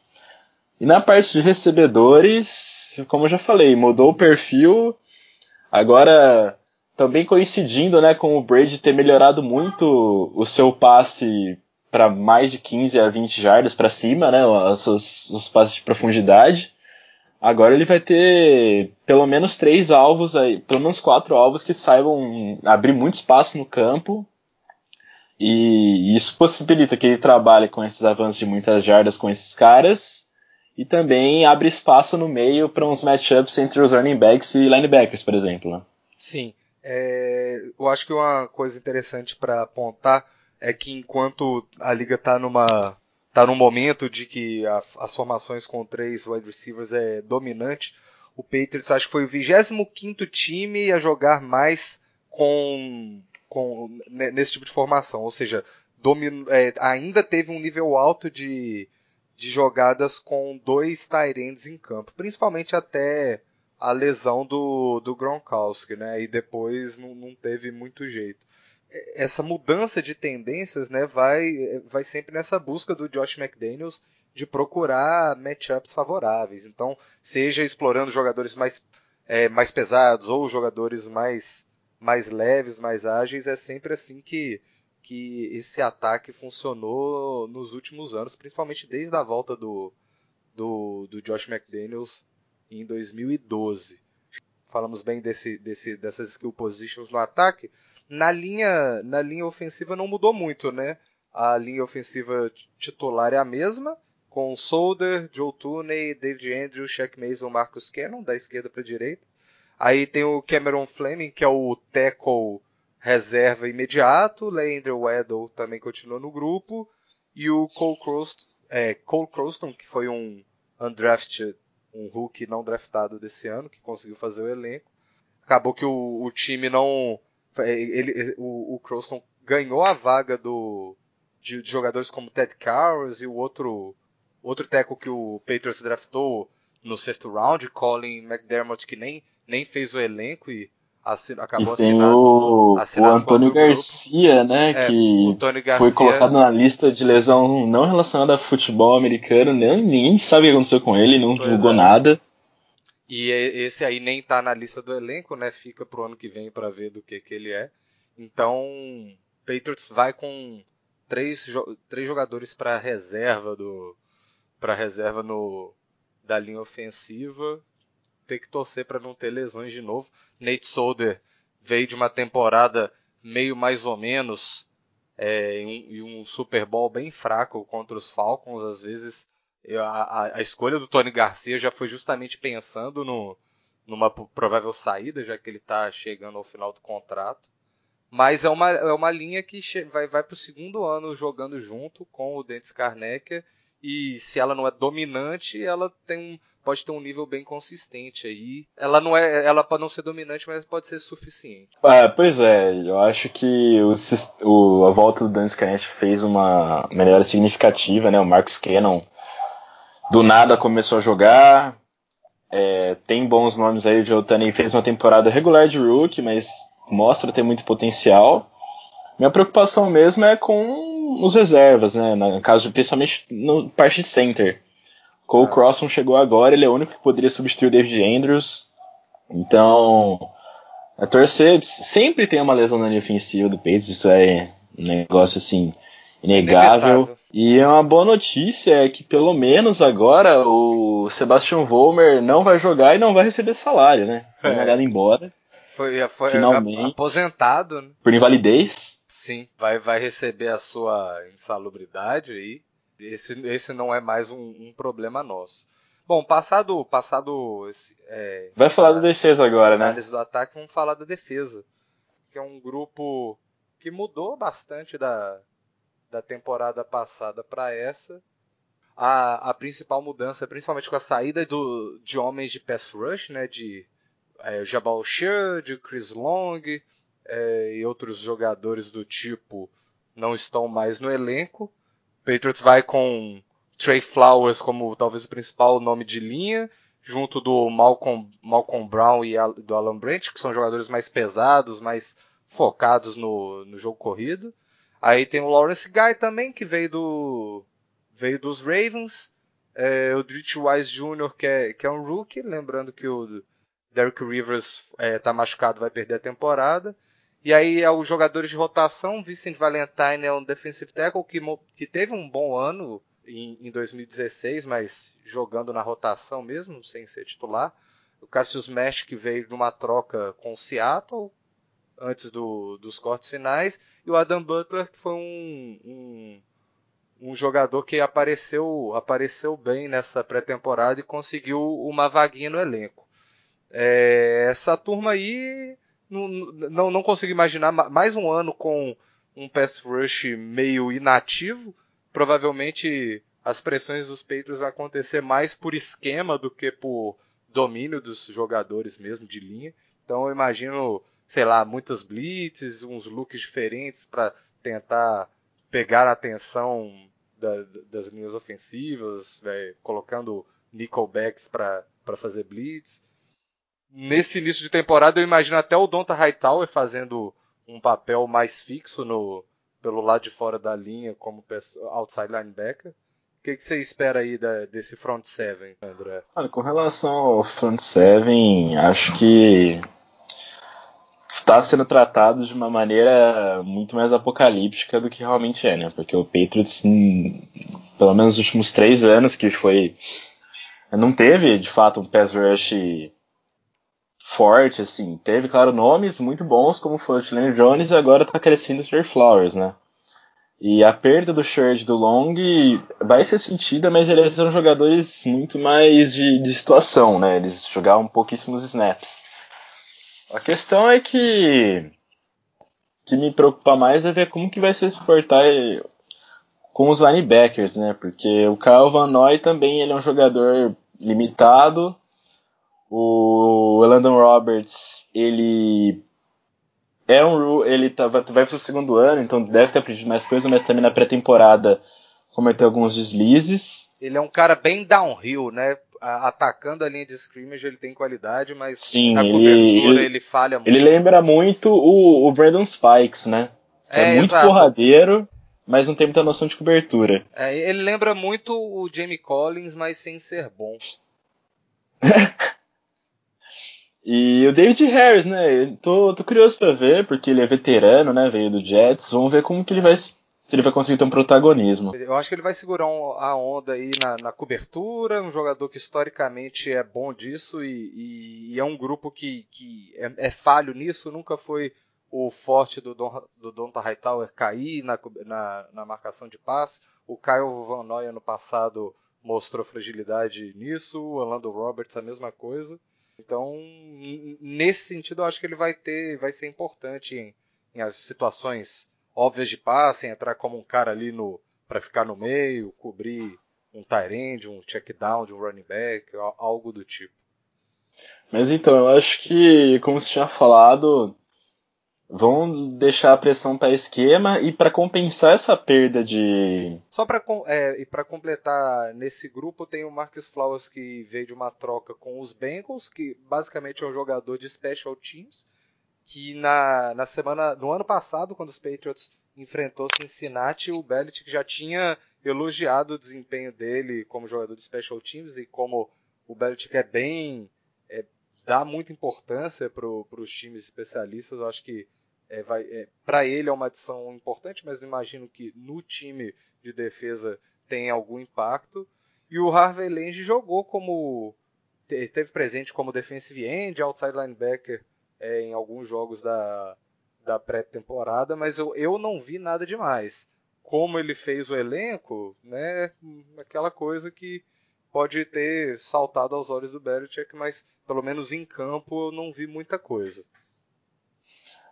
E na parte de recebedores, como eu já falei, mudou o perfil. Agora, também coincidindo né, com o Brady ter melhorado muito o seu passe para mais de 15 a 20 jardas para cima, né, os, os passes de profundidade. Agora ele vai ter pelo menos três alvos aí, pelo menos quatro alvos que saibam abrir muito espaço no campo. E isso possibilita que ele trabalhe com esses avanços de muitas jardas com esses caras. E também abre espaço no meio para uns matchups entre os running backs e linebackers, por exemplo. Né? Sim. É, eu acho que uma coisa interessante para apontar é que enquanto a liga está numa tá num momento de que a, as formações com três wide receivers é dominante. O Patriots acho que foi o 25 time a jogar mais com, com nesse tipo de formação, ou seja, domin, é, ainda teve um nível alto de, de jogadas com dois ends em campo, principalmente até a lesão do, do Gronkowski, né? E depois não, não teve muito jeito essa mudança de tendências né, vai, vai sempre nessa busca do Josh McDaniels de procurar matchups favoráveis. Então, seja explorando jogadores mais, é, mais pesados ou jogadores mais, mais leves, mais ágeis, é sempre assim que, que esse ataque funcionou nos últimos anos, principalmente desde a volta do, do, do Josh McDaniels em 2012. Falamos bem desse, desse, dessas skill positions no ataque. Na linha, na linha ofensiva não mudou muito, né? A linha ofensiva titular é a mesma, com Solder, Joe Tooney, David Andrews, Shaq Mason, Marcus Cannon, da esquerda para a direita. Aí tem o Cameron Fleming, que é o tackle reserva imediato. Leandro Weddle também continua no grupo. E o Cole Croston, é, Cole Croston, que foi um undrafted, um rookie não draftado desse ano, que conseguiu fazer o elenco. Acabou que o, o time não ele, o, o Croston ganhou a vaga do de, de, jogadores como Ted Carroll e o outro outro teco que o Patriots draftou no sexto round, Colin McDermott, que nem, nem fez o elenco e assin, acabou e tem o, o Antônio Garcia, né, é, que Garcia, foi colocado na lista de lesão não relacionada a futebol americano, nem, ninguém sabe o que aconteceu com ele, não divulgou é. nada. E esse aí nem tá na lista do elenco, né? Fica pro ano que vem para ver do que, que ele é. Então, Patriots vai com três, três jogadores para reserva do para reserva no da linha ofensiva. Tem que torcer para não ter lesões de novo. Nate Solder veio de uma temporada meio mais ou menos é, em, um, Super Bowl bem fraco contra os Falcons. Às vezes a, a, escolha do Tony Garcia já foi justamente pensando no, numa provável saída, já que ele está chegando ao final do contrato. Mas é uma, é uma linha que vai, vai pro segundo ano jogando junto com o Dentes Carnecker. E se ela não é dominante, ela tem pode ter um nível bem consistente aí. Ela não é, ela pode não ser dominante, mas pode ser suficiente. Ah, pois é, eu acho que o, o a volta do Dentes Carnecker fez uma melhora significativa, né? O Marcus Cannon do nada começou a jogar. É, tem bons nomes aí, o Tunney fez uma temporada regular de rookie, mas mostra ter muito potencial. Minha preocupação mesmo é com os reservas, né? No caso, principalmente no parte de center. Cole ah. Crosson chegou agora, ele é o único que poderia substituir o David Andrews. Então, a torcer sempre tem uma lesão na linha ofensiva do Patriots, isso é um negócio assim inegável. E uma boa notícia é que pelo menos agora o Sebastian Vollmer não vai jogar e não vai receber salário, né? Foi é. mandado embora. Foi, foi Finalmente. aposentado. Né? Por invalidez. Sim, vai, vai receber a sua insalubridade aí. Esse, esse não é mais um, um problema nosso. Bom, passado. passado é, vai falar da defesa agora, né? Análise do ataque, vamos falar da defesa. Que é um grupo que mudou bastante da, da temporada passada para essa. A, a principal mudança, principalmente com a saída do, de homens de pass rush, né, de é, Jabal Sheard, Chris Long é, e outros jogadores do tipo não estão mais no elenco. Patriots vai com Trey Flowers como talvez o principal nome de linha, junto do Malcolm, Malcolm Brown e do Alan Branch, que são jogadores mais pesados, mais focados no, no jogo corrido. Aí tem o Lawrence Guy também, que veio do veio dos Ravens. É, o Dritch Wise Jr., que é, que é um rookie, lembrando que o Derrick Rivers está é, machucado, vai perder a temporada. E aí é os jogadores de rotação, Vincent Valentine é um defensive tackle que, que teve um bom ano em, em 2016, mas jogando na rotação mesmo, sem ser titular. O Cassius Mesh que veio de uma troca com o Seattle antes do, dos cortes finais. E o Adam Butler que foi um, um, um jogador que apareceu, apareceu bem nessa pré-temporada e conseguiu uma vaguinha no elenco. É, essa turma aí não, não, consigo imaginar mais um ano com um pass rush meio inativo. Provavelmente as pressões dos Patriots vão acontecer mais por esquema do que por domínio dos jogadores mesmo de linha. Então eu imagino, sei lá, muitas blitzes, uns looks diferentes para tentar pegar a atenção da, das linhas ofensivas, véio, colocando nickelbacks para fazer blitz nesse início de temporada eu imagino até o Donta Hightower fazendo um papel mais fixo no pelo lado de fora da linha como outside linebacker. O que, que você espera aí da, desse front seven, André? Olha, com relação ao front seven, acho que está sendo tratado de uma maneira muito mais apocalíptica do que realmente é, né? Porque o Patriots, pelo menos nos últimos três anos, que foi. Não teve, de fato, um pass rush forte, assim. Teve, claro, nomes muito bons, como foi o Chilene Jones, e agora tá crescendo o Trey Flowers, né? E a perda do Shirt do Long vai ser sentida, mas eles são jogadores muito mais de, de situação, né? Eles jogavam pouquíssimos snaps. A questão é que que me preocupa mais é ver como que vai se exportar com os linebackers, né? Porque o Kyle Van Noy também ele é um jogador limitado, o Landon Roberts, ele é um ele tá, vai para o segundo ano, então deve ter aprendido mais coisas, mas também na pré-temporada cometeu alguns deslizes. Ele é um cara bem downhill, né? Atacando a linha de scrimmage ele tem qualidade, mas Sim, na cobertura ele, ele falha muito. Ele lembra muito o, o Brandon Spikes, né? é, é, muito exato. porradeiro, mas não tem muita noção de cobertura. É, ele lembra muito o Jamie Collins, mas sem ser bom. [LAUGHS] E o David Harris, né? Tô, tô curioso para ver, porque ele é veterano, né? Veio do Jets. Vamos ver como que ele vai. Se ele vai conseguir ter um protagonismo. Eu acho que ele vai segurar um, a onda aí na, na, cobertura, um jogador que historicamente é bom disso e, e, e é um grupo que, que é, é, falho nisso, nunca foi o forte do, Don, do Donta Hightower cair na, na, na marcação de passe. O Kyle Van Noy ano passado mostrou fragilidade nisso, o Orlando Roberts a mesma coisa. Então, nesse sentido, eu acho que ele vai ter, vai ser importante em, em situações óbvias de passe, entrar como um cara ali no para ficar no meio, cobrir um tight end, um check down de um running back, algo do tipo. Mas então, eu acho que, como você tinha falado, vão deixar a pressão para esquema e para compensar essa perda de. Só para é, e para completar nesse grupo tem o Marcus Flowers que veio de uma troca com os Bengals, que basicamente é um jogador de special teams, que na, na semana no ano passado quando os Patriots enfrentou Cincinnati, o Belichick já tinha elogiado o desempenho dele como jogador de special teams e como o Belichick é bem é, dá muita importância para os times especialistas. Eu acho que é, é, para ele é uma adição importante, mas imagino que no time de defesa tenha algum impacto. E o Harvey Lange jogou como esteve presente como defensive end, outside linebacker é, em alguns jogos da, da pré-temporada, mas eu, eu não vi nada demais. Como ele fez o elenco, né, aquela coisa que pode ter saltado aos olhos do Belichick, mas pelo menos em campo eu não vi muita coisa.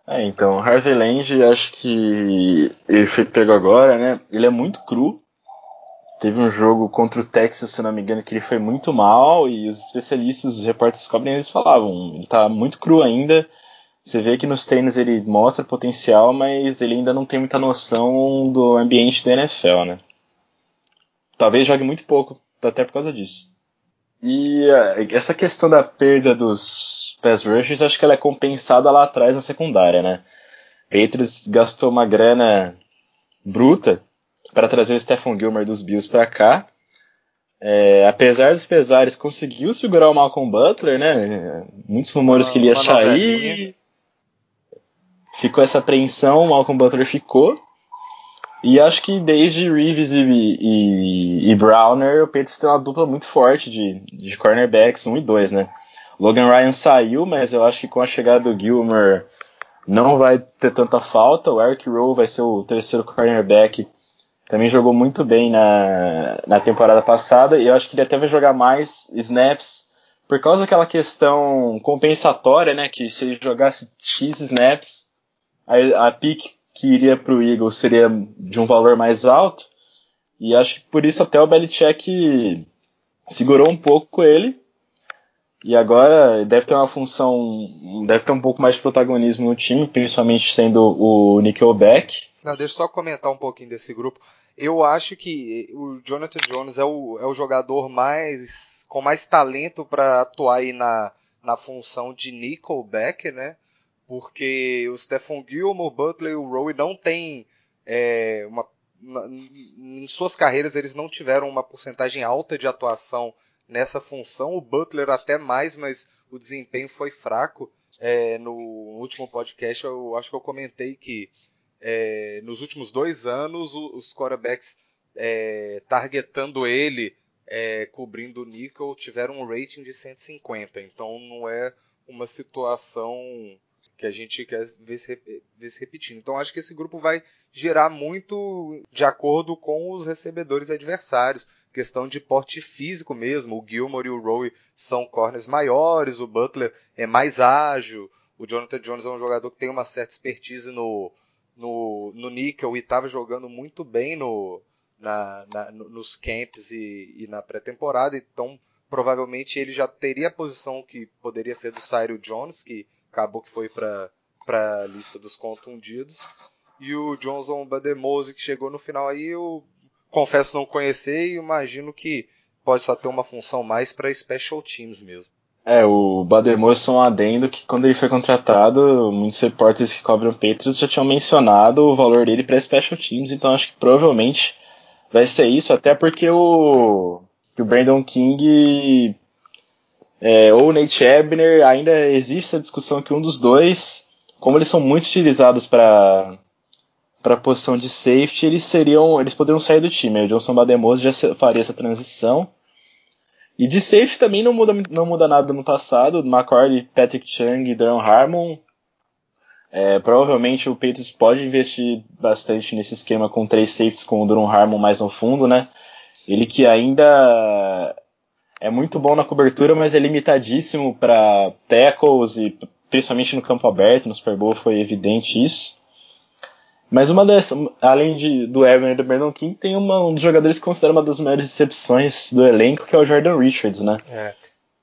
É, então, Harvey Land, acho que ele foi pego agora, né? Ele é muito cru. Teve um jogo contra o Texas, se não me engano, que ele foi muito mal e os especialistas, os repórteres cobrem, eles falavam, ele tá muito cru ainda. Você vê que nos treinos ele mostra potencial, mas ele ainda não tem muita noção do ambiente da NFL, né? Talvez jogue muito pouco, até por causa disso. E uh, essa questão da perda dos pass rushers, acho que ela é compensada lá atrás na secundária, né? Patriots gastou uma grana bruta para trazer o Stephen Gilmer dos Bills para cá. É, apesar dos pesares, conseguiu segurar o Malcolm Butler, né? Muitos rumores uma, que ele ia sair. Ficou essa apreensão, o Malcolm Butler ficou. E acho que desde Reeves e, e, e Browner, o Patriots tem uma dupla muito forte de, de cornerbacks, 1 e 2, né? Logan Ryan saiu, mas eu acho que com a chegada do Gilmer não vai ter tanta falta. O Eric Rowe vai ser o terceiro cornerback. Também jogou muito bem na, na temporada passada e eu acho que ele até vai jogar mais snaps por causa daquela questão compensatória, né? Que se ele jogasse X snaps, a, a pick que iria para o Eagles seria de um valor mais alto. E acho que por isso até o Belichick segurou um pouco ele. E agora deve ter uma função, deve ter um pouco mais de protagonismo no time, principalmente sendo o Nickelback. Não, deixa eu só comentar um pouquinho desse grupo. Eu acho que o Jonathan Jones é o, é o jogador mais com mais talento para atuar aí na, na função de Nickelback, né? Porque o Stephon Gilmore, o Butler e o Rowe não têm é, uma, em suas carreiras eles não tiveram uma porcentagem alta de atuação nessa função. O Butler até mais, mas o desempenho foi fraco. É, no último podcast eu acho que eu comentei que é, nos últimos dois anos os quarterbacks é, targetando ele, é, cobrindo o Nickel, tiveram um rating de 150. Então não é uma situação que a gente quer ver se, ver se repetindo. Então acho que esse grupo vai girar muito de acordo com os recebedores adversários. Questão de porte físico mesmo. O Gilmore e o Rowe são corners maiores, o Butler é mais ágil, o Jonathan Jones é um jogador que tem uma certa expertise no, no, no níquel e estava jogando muito bem no, na, na, nos camps e, e na pré-temporada, então provavelmente ele já teria a posição que poderia ser do Cyril Jones, que acabou que foi para a lista dos contundidos. E o Johnson Bademose que chegou no final aí, eu confesso não conhecer e imagino que pode só ter uma função mais para special teams mesmo. É, o Bademose é um adendo que quando ele foi contratado, muitos repórteres que cobram Patriots já tinham mencionado o valor dele para special teams, então acho que provavelmente vai ser isso, até porque o, o Brandon King é, ou Nate Ebner, ainda existe a discussão que um dos dois, como eles são muito utilizados para para a posição de safety, eles seriam, eles poderiam sair do time. O Johnson Bademos já faria essa transição. E de safety também não muda, não muda nada no passado. McCarthy, Patrick Chung e Darren Harmon. É, provavelmente o Patriots pode investir bastante nesse esquema com três safeties com o Duron Harmon mais no fundo, né? Ele que ainda é muito bom na cobertura, mas é limitadíssimo para tackles e principalmente no campo aberto, no Super Bowl foi evidente isso. Mas uma dessas, além de, do Evan e do Brandon King, tem uma, um dos jogadores que considera uma das maiores recepções do elenco, que é o Jordan Richards, né? É.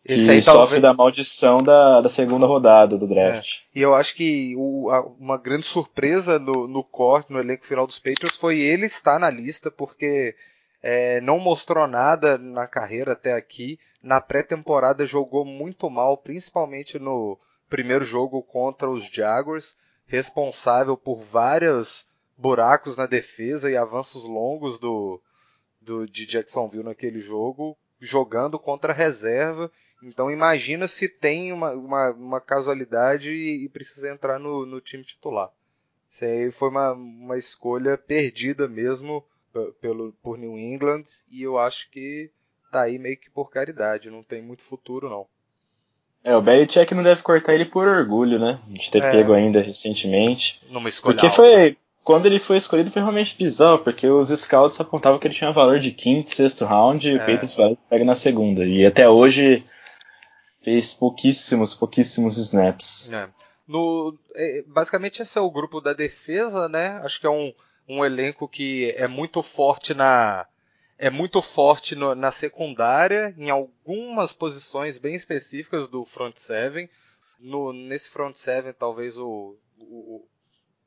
Esse que aí, sofre talvez... da maldição da, da segunda rodada do draft. É. E eu acho que o, a, uma grande surpresa no, no corte, no elenco final dos Patriots, foi ele estar na lista, porque é, não mostrou nada na carreira até aqui. Na pré-temporada jogou muito mal, principalmente no primeiro jogo contra os Jaguars responsável por vários buracos na defesa e avanços longos do, do de Jacksonville naquele jogo, jogando contra a reserva. Então imagina se tem uma, uma, uma casualidade e, e, precisa entrar no, no time titular. Isso aí foi uma, uma escolha perdida mesmo pelo, por New England e eu acho que tá aí meio que por caridade, não tem muito futuro não. É, o Belichick não deve cortar ele por orgulho, né? De ter é. pego ainda recentemente. Numa escolha Porque alta. foi. Quando ele foi escolhido foi realmente bizarro, porque os scouts apontavam que ele tinha valor de quinto, sexto round e é. o vai pega na segunda. E até hoje fez pouquíssimos, pouquíssimos snaps. É. No, é, basicamente esse é o grupo da defesa, né? Acho que é um, um elenco que é muito forte na é muito forte no, na secundária, em algumas posições bem específicas do front seven. No, nesse front seven, talvez o, o, o,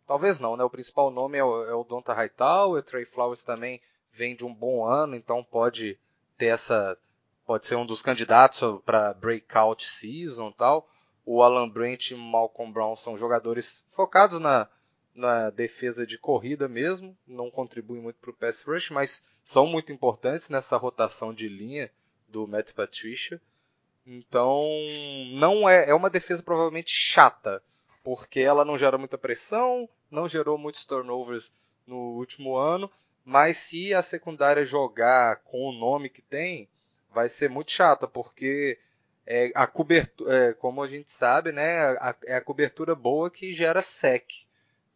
talvez não, né? O principal nome é o, é o Donta Hightower, o Trey Flowers também vem de um bom ano, então pode ter essa, pode ser um dos candidatos para breakout season, tal. O Alan Brent e Malcolm Brown são jogadores focados na na defesa de corrida mesmo, não contribuem muito para o pass rush, mas são muito importantes nessa rotação de linha do Matt Patricia. Então, não é, é uma defesa provavelmente chata, porque ela não gera muita pressão, não gerou muitos turnovers no último ano, mas se a secundária jogar com o nome que tem, vai ser muito chata, porque é a cobertura, é, como a gente sabe, né, a, é a cobertura boa que gera sec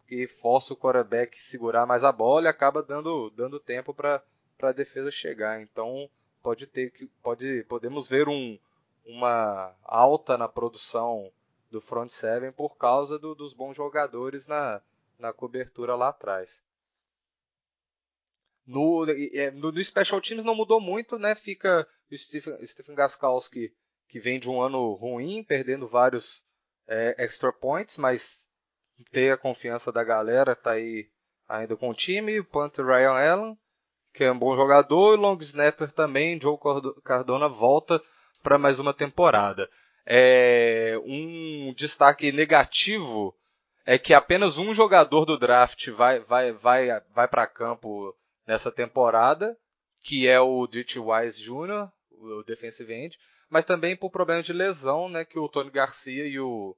que força o quarterback segurar mais a bola e acaba dando, dando tempo para a defesa chegar. Então pode ter que pode podemos ver um, uma alta na produção do front seven por causa do, dos bons jogadores na, na cobertura lá atrás. No, no, no, Special Teams não mudou muito, né? Fica o Stephen, Stephen Gaskowski, que vem de um ano ruim, perdendo vários é, extra points, mas ter a confiança da galera, tá aí ainda com o time. O Panther Ryan Allen, que é um bom jogador, e long snapper também, Joe Cardona volta para mais uma temporada. É, um destaque negativo é que apenas um jogador do draft vai, vai, vai, vai para campo nessa temporada, que é o Ditch Wise Jr., o defensive end, mas também por problema de lesão, né, que o Tony Garcia e o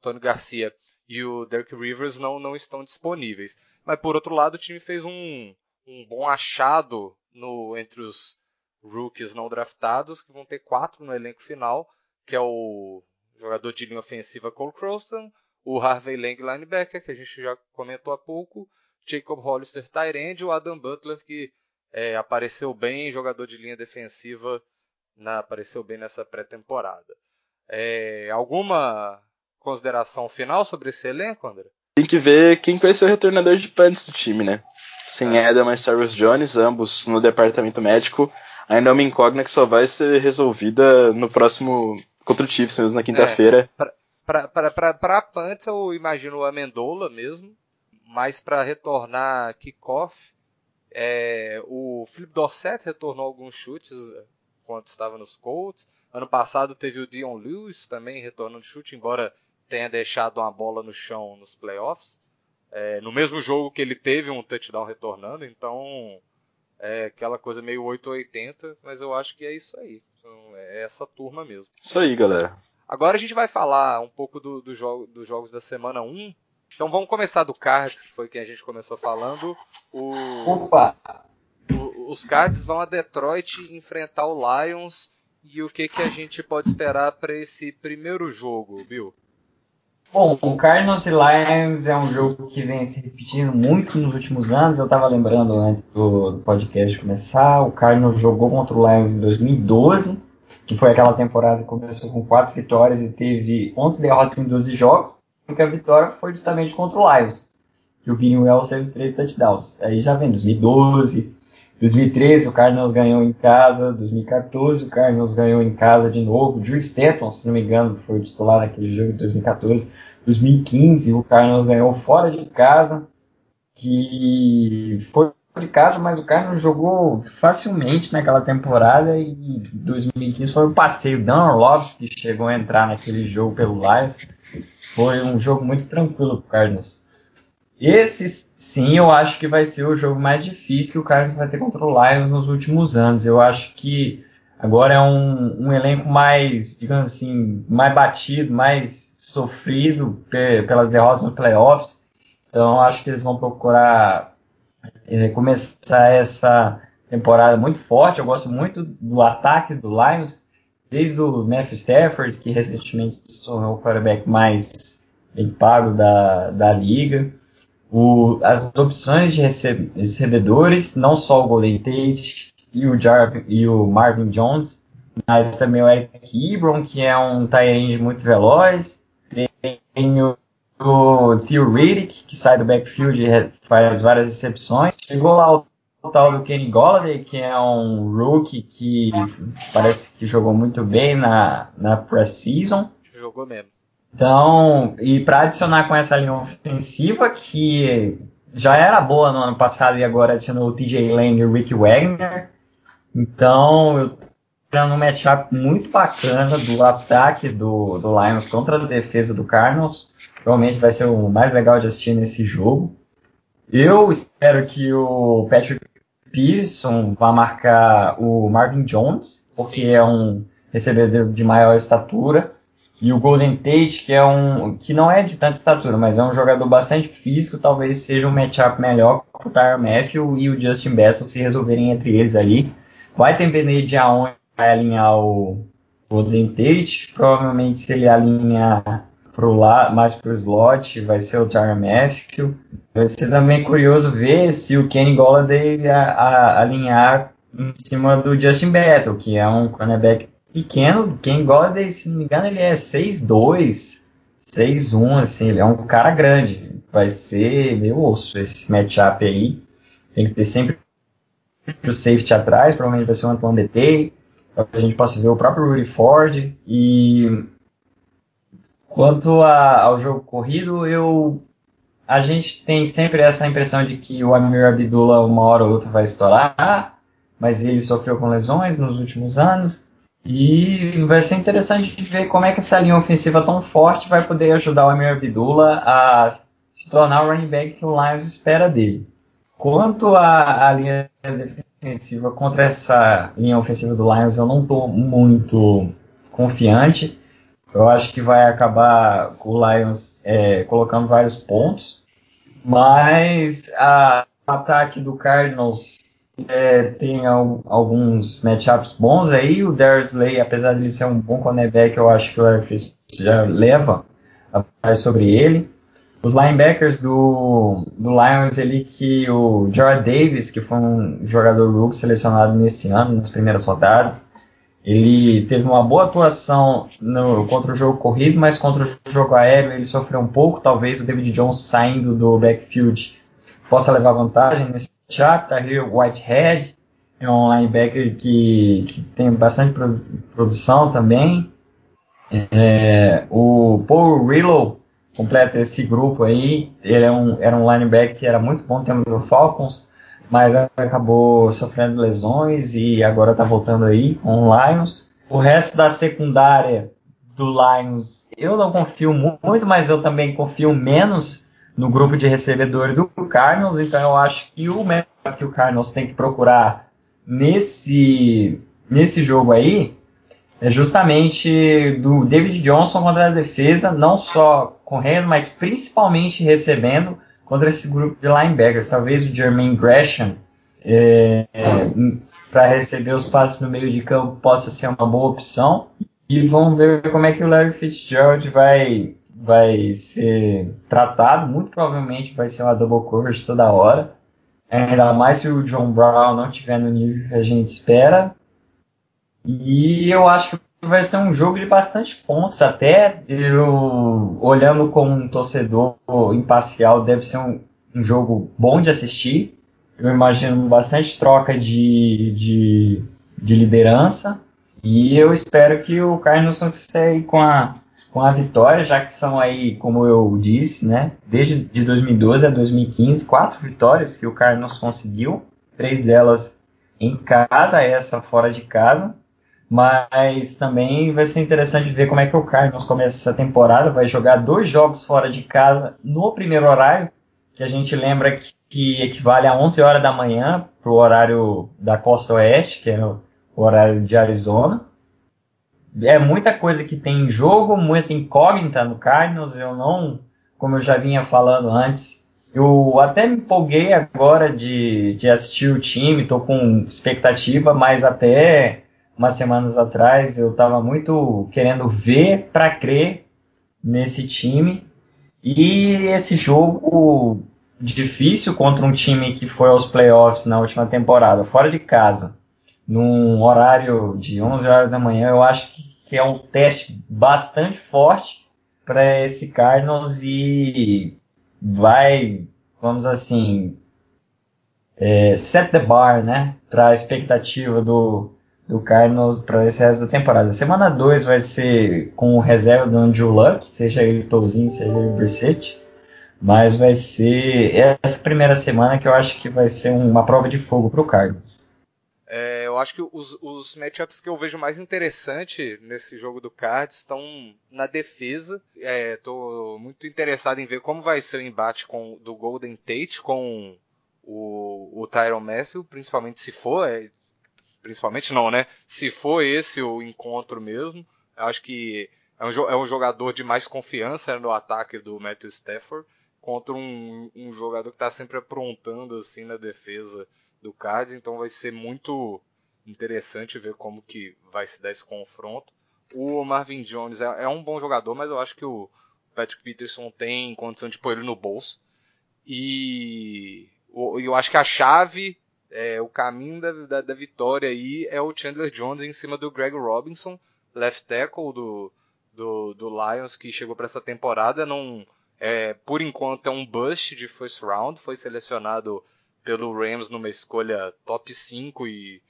Tony Garcia e o Derek Rivers não, não estão disponíveis. Mas por outro lado, o time fez um, um bom achado no, entre os rookies não draftados, que vão ter quatro no elenco final, que é o jogador de linha ofensiva Cole Croston, o Harvey Lang linebacker, que a gente já comentou há pouco, Jacob Hollister Tyrande o Adam Butler, que é, apareceu bem, jogador de linha defensiva, na, apareceu bem nessa pré-temporada. É, alguma consideração final sobre esse elenco, André? Tem que ver quem vai ser o retornador de punts do time, né? Sem é. Adam e Cyrus Jones, ambos no departamento médico, ainda é uma incógnita que só vai ser resolvida no próximo contra o Chiefs mesmo na quinta-feira. É, para punts eu imagino o Amendola mesmo, mas para retornar kickoff, é, o Philip Dorset retornou alguns chutes enquanto estava nos Colts. Ano passado teve o Dion Lewis também retornando chute, embora tenha deixado uma bola no chão nos playoffs. É, no mesmo jogo que ele teve um touchdown retornando, então é aquela coisa meio 880, mas eu acho que é isso aí. Então, é essa turma mesmo. Isso aí, galera. Agora a gente vai falar um pouco do, do jogo, dos jogos da semana 1. Então vamos começar do Cards, que foi quem a gente começou falando. O, Opa! O, os Cards vão a Detroit enfrentar o Lions. E o que, que a gente pode esperar para esse primeiro jogo, Bill? Bom, o Cardinals e Lions é um jogo que vem se repetindo muito nos últimos anos. Eu estava lembrando antes do, do, podcast começar, o Cardinals jogou contra o Lions em 2012, que foi aquela temporada que começou com quatro vitórias e teve 11 derrotas em 12 jogos, porque a vitória foi justamente contra o Lions. que o Vinny Wells teve três touchdowns. Aí já vem 2012, 2013 o Cardinals ganhou em casa, 2014 o Cardinals ganhou em casa de novo. Drew Stanton, se não me engano, foi titular naquele jogo de 2014. 2015 o Cardinals ganhou fora de casa, que foi de casa, mas o Cardinals jogou facilmente naquela temporada e 2015 foi um passeio. Dan Orlovsky chegou a entrar naquele jogo pelo Lions. Foi um jogo muito tranquilo para o Cardinals. Esse sim, eu acho que vai ser o jogo mais difícil que o Cardinals vai ter contra o Lions nos últimos anos. Eu acho que agora é um, um elenco mais, digamos assim, mais batido, mais sofrido pelas derrotas nos playoffs. Então acho que eles vão procurar é, começar essa temporada muito forte. Eu gosto muito do ataque do Lions, desde o Matthew Stafford, que recentemente se tornou o quarterback mais bem pago da, da liga o, as opções de recebedores, não só o Golden Tate e o, e o Marvin Jones, mas também o Eric Ebron, que é um tight muito veloz, tem o, o Theo Riddick, que sai do backfield e faz várias recepções, chegou lá o tal do Kenny Golladay, que é um rookie que parece que jogou muito bem na, na pré-season. Jogou mesmo. Então, e para adicionar com essa linha ofensiva que já era boa no ano passado e agora adicionou o TJ Lane e o Rick Wagner. Então, eu tô esperando um matchup muito bacana do ataque do, do Lions contra a defesa do Cardinals. Provavelmente vai ser o mais legal de assistir nesse jogo. Eu espero que o Patrick Pearson vá marcar o Marvin Jones, porque é um recebedor de maior estatura. E o Golden Tate, que é um que não é de tanta estatura, mas é um jogador bastante físico, talvez seja um matchup melhor para o Tyron Matthew e o Justin Battle se resolverem entre eles ali. Vai depender de aonde vai alinhar o Golden Tate. Provavelmente se ele alinhar pro lado, mais para o slot, vai ser o Tyron Matthew. Vai ser também curioso ver se o Kenny Golladay alinhar em cima do Justin Battle, que é um cornerback pequeno, quem gosta, se não me engano, ele é 6'2", 6'1", assim, ele é um cara grande. Vai ser meio osso esse matchup aí. Tem que ter sempre o safety atrás, provavelmente vai ser o Antoine DT, a gente possa ver o próprio Rudy Ford. E quanto a, ao jogo corrido, eu a gente tem sempre essa impressão de que o Amir Abdullah uma hora ou outra vai estourar, mas ele sofreu com lesões nos últimos anos. E vai ser interessante ver como é que essa linha ofensiva tão forte vai poder ajudar o Amir Abdullah a se tornar o running back que o Lions espera dele. Quanto à, linha defensiva contra essa linha ofensiva do Lions, eu não estou muito confiante. Eu acho que vai acabar com o Lions é, colocando vários pontos. Mas a, o ataque do Cardinals é, tem alguns matchups bons aí. O Dersley, apesar de ele ser um bom cornerback, eu acho que o Fitz já leva a sobre ele. Os linebackers do, do Lions ali, que o Jared Davis, que foi um jogador rookie selecionado nesse ano, nas primeiras rodadas, ele teve uma boa atuação no, contra o jogo corrido, mas contra o jogo aéreo ele sofreu um pouco. Talvez o David Johnson saindo do backfield possa levar vantagem nesse Sharp, Tahir Whitehead, é um linebacker que, que tem bastante produção também. É, o Paul Rillow completa esse grupo aí. Ele é um, era um linebacker que era muito bom tempo do Falcons, mas acabou sofrendo lesões e agora está voltando aí com o Lions. O resto da secundária do Lions eu não confio muito, mas eu também confio menos no grupo de recebedores do Cardinals, então eu acho que o que o Cardinals tem que procurar nesse, nesse jogo aí é justamente do David Johnson contra a defesa, não só correndo, mas principalmente recebendo contra esse grupo de linebackers. Talvez o Jermaine Gresham é, é, para receber os passes no meio de campo possa ser uma boa opção. E vamos ver como é que o Larry Fitzgerald vai vai ser tratado, muito provavelmente vai ser uma double coverage toda hora. Ainda mais se o John Brown não estiver no nível que a gente espera. E eu acho que vai ser um jogo de bastante pontos. Até eu, olhando como um torcedor imparcial, deve ser um, um jogo bom de assistir. Eu imagino bastante troca de, de, de liderança. E eu espero que o Cardinals consiga com a, com a vitória, já que são aí, como eu disse, né, desde de 2012 a 2015, quatro vitórias que o Cardinals conseguiu, três delas em casa, essa fora de casa. Mas também vai ser interessante ver como é que o Cardinals começa essa temporada. Vai jogar dois jogos fora de casa no primeiro horário, que a gente lembra que, que equivale a 11 horas da manhã para o horário da costa oeste, que é o horário de Arizona. É muita coisa que tem em jogo, muita incógnita no Cardinals. Eu não, como eu já vinha falando antes, eu até me empolguei agora de, de assistir o time, estou com expectativa, mas até umas semanas atrás eu estava muito querendo ver para crer nesse time. E esse jogo difícil contra um time que foi aos playoffs na última temporada, fora de casa, num horário de 11 horas da manhã, eu acho que é um teste bastante forte para esse Cardinals e vai, vamos assim, é, set the bar, né, para a expectativa do, do Cardinals para esse resto da temporada. Semana 2 vai ser com o reserva do Andrew Luck, seja ele Tolzin, seja ele Brissett. Mas vai ser essa primeira semana que eu acho que vai ser uma prova de fogo para o Cardinals. É, acho que os, os matchups que eu vejo mais interessante nesse jogo do Cards estão na defesa. Estou é, muito interessado em ver como vai ser o embate com, do Golden Tate com o, o Tyron Matthew, principalmente se for, é, principalmente não, né? Se for esse o encontro mesmo, acho que é um, é um jogador de mais confiança no ataque do Matthew Stafford contra um, um jogador que está sempre aprontando assim na defesa do Cards, então vai ser muito interessante ver como que vai se dar esse confronto. O Marvin Jones é, é um bom jogador, mas eu acho que o Patrick Peterson tem condição de pôr ele no bolso. E eu acho que a chave é, o caminho da, da, da, vitória aí é o Chandler Jones em cima do Greg Robinson, left tackle do, do, do Lions, que chegou para essa temporada. Não, é, por enquanto é um bust de first round, foi selecionado pelo Rams numa escolha top 5 e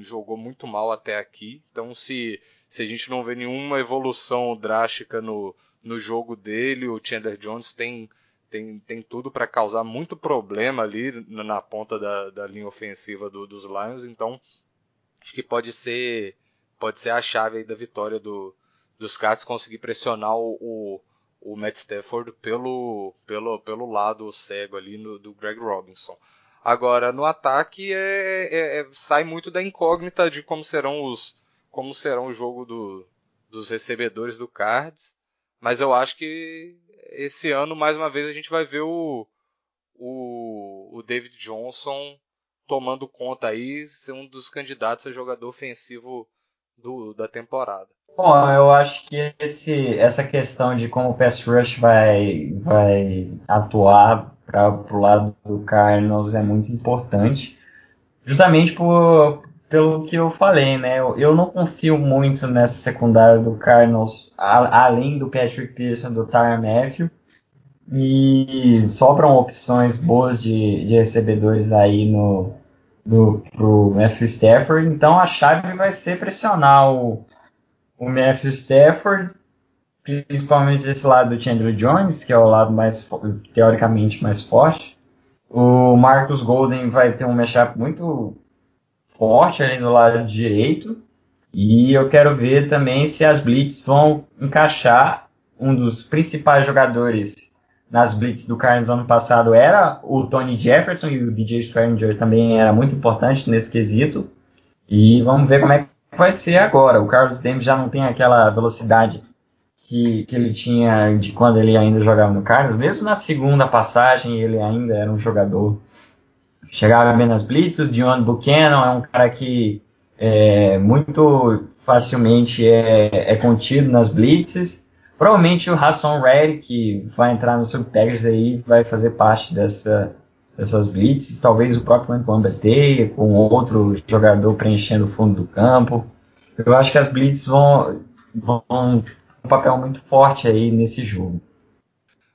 jogou muito mal até aqui. Então se, se a gente não vê nenhuma evolução drástica no, no jogo dele, o Chandler Jones tem tem, tem tudo para causar muito problema ali na ponta da, da linha ofensiva do, dos Lions, então acho que pode ser pode ser a chave da vitória do, dos Cats conseguir pressionar o, o, o, Matt Stafford pelo, pelo, pelo lado cego ali no, do Greg Robinson. Agora no ataque é, é, é, sai muito da incógnita de como serão os como serão o jogo do, dos recebedores do Cards, mas eu acho que esse ano, mais uma vez, a gente vai ver o, o, o David Johnson tomando conta aí, ser um dos candidatos a jogador ofensivo do, da temporada. Bom, eu acho que esse, essa questão de como o pass rush vai, vai atuar para o lado do Cardinals é muito importante, justamente por, pelo que eu falei, né? Eu, eu não confio muito nessa secundária do a, além do Patrick Pearson, do Tyron Matthew. E sobram opções boas de, de recebedores aí no, no, pro Matthew Stafford. Então a chave vai ser pressionar o, o Matthew Stafford, principalmente desse lado do Chandler Jones, que é o lado mais teoricamente mais forte. O Marcus Golden vai ter um matchup muito forte ali no lado direito. E eu quero ver também se as blitz vão encaixar um dos principais jogadores nas blitz do Cardinals ano passado era o Tony Jefferson e o DJ Stranger também era muito importante nesse quesito. E vamos ver como é que vai ser agora. O Carlos Davis já não tem aquela velocidade que, que ele tinha de quando ele ainda jogava no Cardinals. Mesmo na segunda passagem ele ainda era um jogador chegava bem nas blitz. O Dion Buchanan é um cara que é, muito facilmente é, é, contido nas blitzes. Provavelmente o Hassan Red, que vai entrar no Subpackers aí, vai fazer parte dessa, dessas blitzes. Talvez o próprio Antoine com outro jogador preenchendo o fundo do campo. Eu acho que as blitzes vão, vão papel muito forte aí nesse jogo.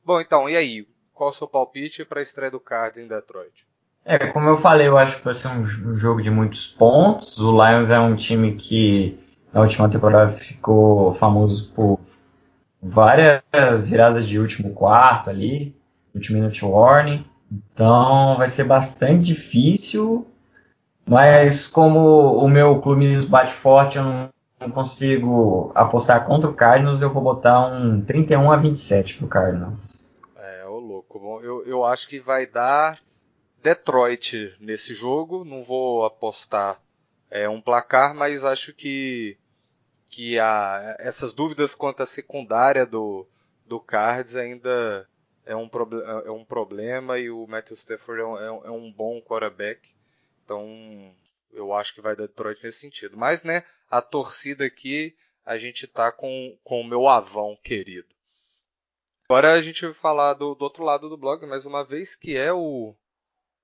Bom, então, e aí? qual o seu palpite para a estreia do Cards em Detroit? É, como eu falei, eu acho que vai ser um, um, jogo de muitos pontos. O Lions é um time que na última temporada ficou famoso por várias viradas de último quarto ali, último minute warning. Então vai ser bastante difícil. Mas como o meu clube bate forte, eu não, não consigo apostar contra o Cardinals, eu vou botar um 31 a 27 pro Cardinals. É, ô louco. Bom, eu, eu acho que vai dar Detroit nesse jogo. Não vou apostar é, um placar, mas acho que que a, essas dúvidas quanto à secundária do, do Cards ainda é um, é um problema e o Matthew Stafford é um, é um é bom quarterback. Então eu acho que vai dar Detroit nesse sentido. Mas né, a torcida aqui a gente tá com, com o meu avão querido. Agora a gente vai falar do, do outro lado do blog mais uma vez, que é o,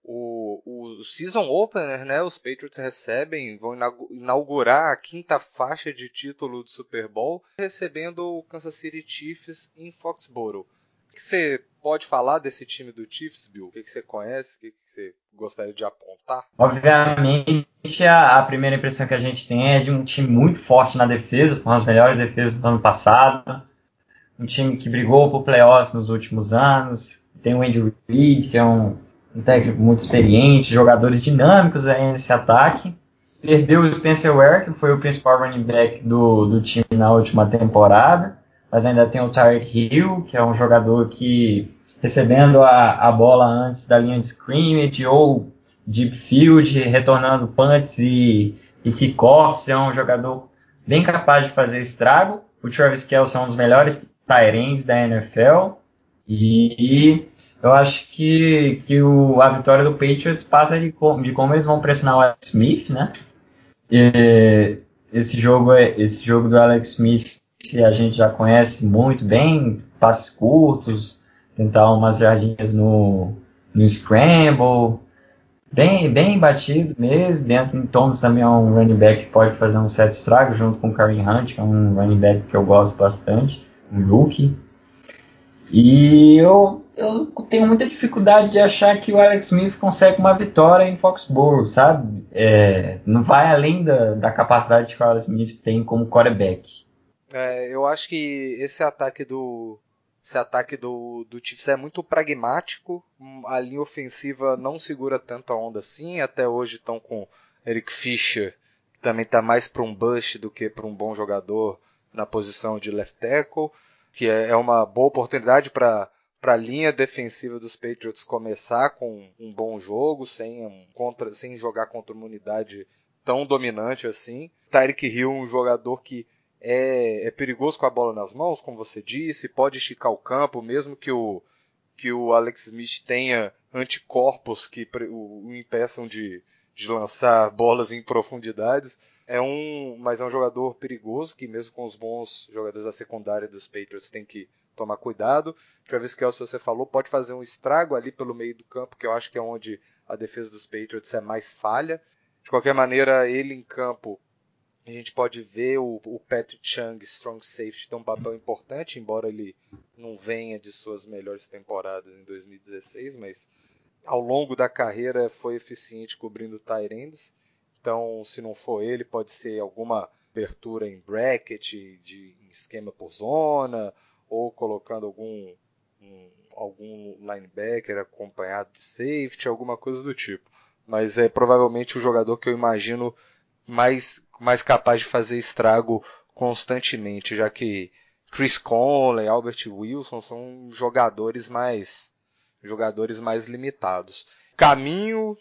o, o season opener, né? Os Patriots recebem, vão inaugurar a quinta faixa de título do Super Bowl, recebendo o Kansas City Chiefs em Foxborough. O que você pode falar desse time do Chiefs, Bill? O que você conhece? O que você gostaria de apontar? Obviamente, a, primeira impressão que a gente tem é de um time muito forte na defesa, foi uma das melhores defesas do ano passado. Um time que brigou por playoffs nos últimos anos. Tem o Andy Reid, que é um um técnico muito experiente, jogadores dinâmicos aí nesse ataque. Perdeu o Spencer Ware, que foi o principal running back do, do time na última temporada, mas ainda tem o Tyreek Hill, que é um jogador que recebendo a, a bola antes da linha de scrimmage ou deep field, retornando punts e, e kickoffs, é um jogador bem capaz de fazer estrago. O Travis Kelce é um dos melhores tight da NFL e eu acho que, que o, a vitória do Patriots passa de, de como eles vão pressionar o Alex Smith, né? E esse jogo, é, esse jogo do Alex Smith que a gente já conhece muito bem, passes curtos, tentar umas jardinhas no, no scramble, bem, bem batido mesmo. Dentro do Thomas também é um running back que pode fazer um certo estrago, junto com o Kareem Hunt, que é um running back que eu gosto bastante, um rookie. E eu, eu tenho muita dificuldade de achar que o Alex Smith consegue uma vitória em Foxborough, sabe? É, não vai além da, da capacidade que o Alex Smith tem como quarterback. É, eu acho que esse ataque do esse ataque do, do Chiefs é muito pragmático. A linha ofensiva não segura tanto a onda assim. Até hoje estão com Eric Fischer, que também está mais para um bust do que para um bom jogador na posição de left tackle que é, é uma boa oportunidade para para a linha defensiva dos Patriots começar com um bom jogo, sem, um, contra, sem jogar contra uma unidade tão dominante assim. Tyreek Hill, um jogador que é, é, perigoso com a bola nas mãos, como você disse, pode esticar o campo, mesmo que o, que o Alex Smith tenha anticorpos que o, impeçam de, de lançar [LAUGHS] bolas em profundidades. É um, mas é um jogador perigoso que mesmo com os bons jogadores da secundária dos Patriots tem que tomar cuidado. Travis Kelce, você falou, pode fazer um estrago ali pelo meio do campo, que eu acho que é onde a defesa dos Patriots é mais falha. De qualquer maneira, ele em campo, a gente pode ver o, o Patrick Chung, strong safety, tem um papel importante, embora ele não venha de suas melhores temporadas em 2016, mas ao longo da carreira foi eficiente cobrindo Tyrands. Então, se não for ele, pode ser alguma abertura em bracket, de esquema por zona, ou colocando algum, um, algum linebacker acompanhado de safety, alguma coisa do tipo. Mas é provavelmente o jogador que eu imagino mais, mais capaz de fazer estrago constantemente, já que Chris Conley, Albert Wilson são jogadores mais jogadores mais limitados. Caminho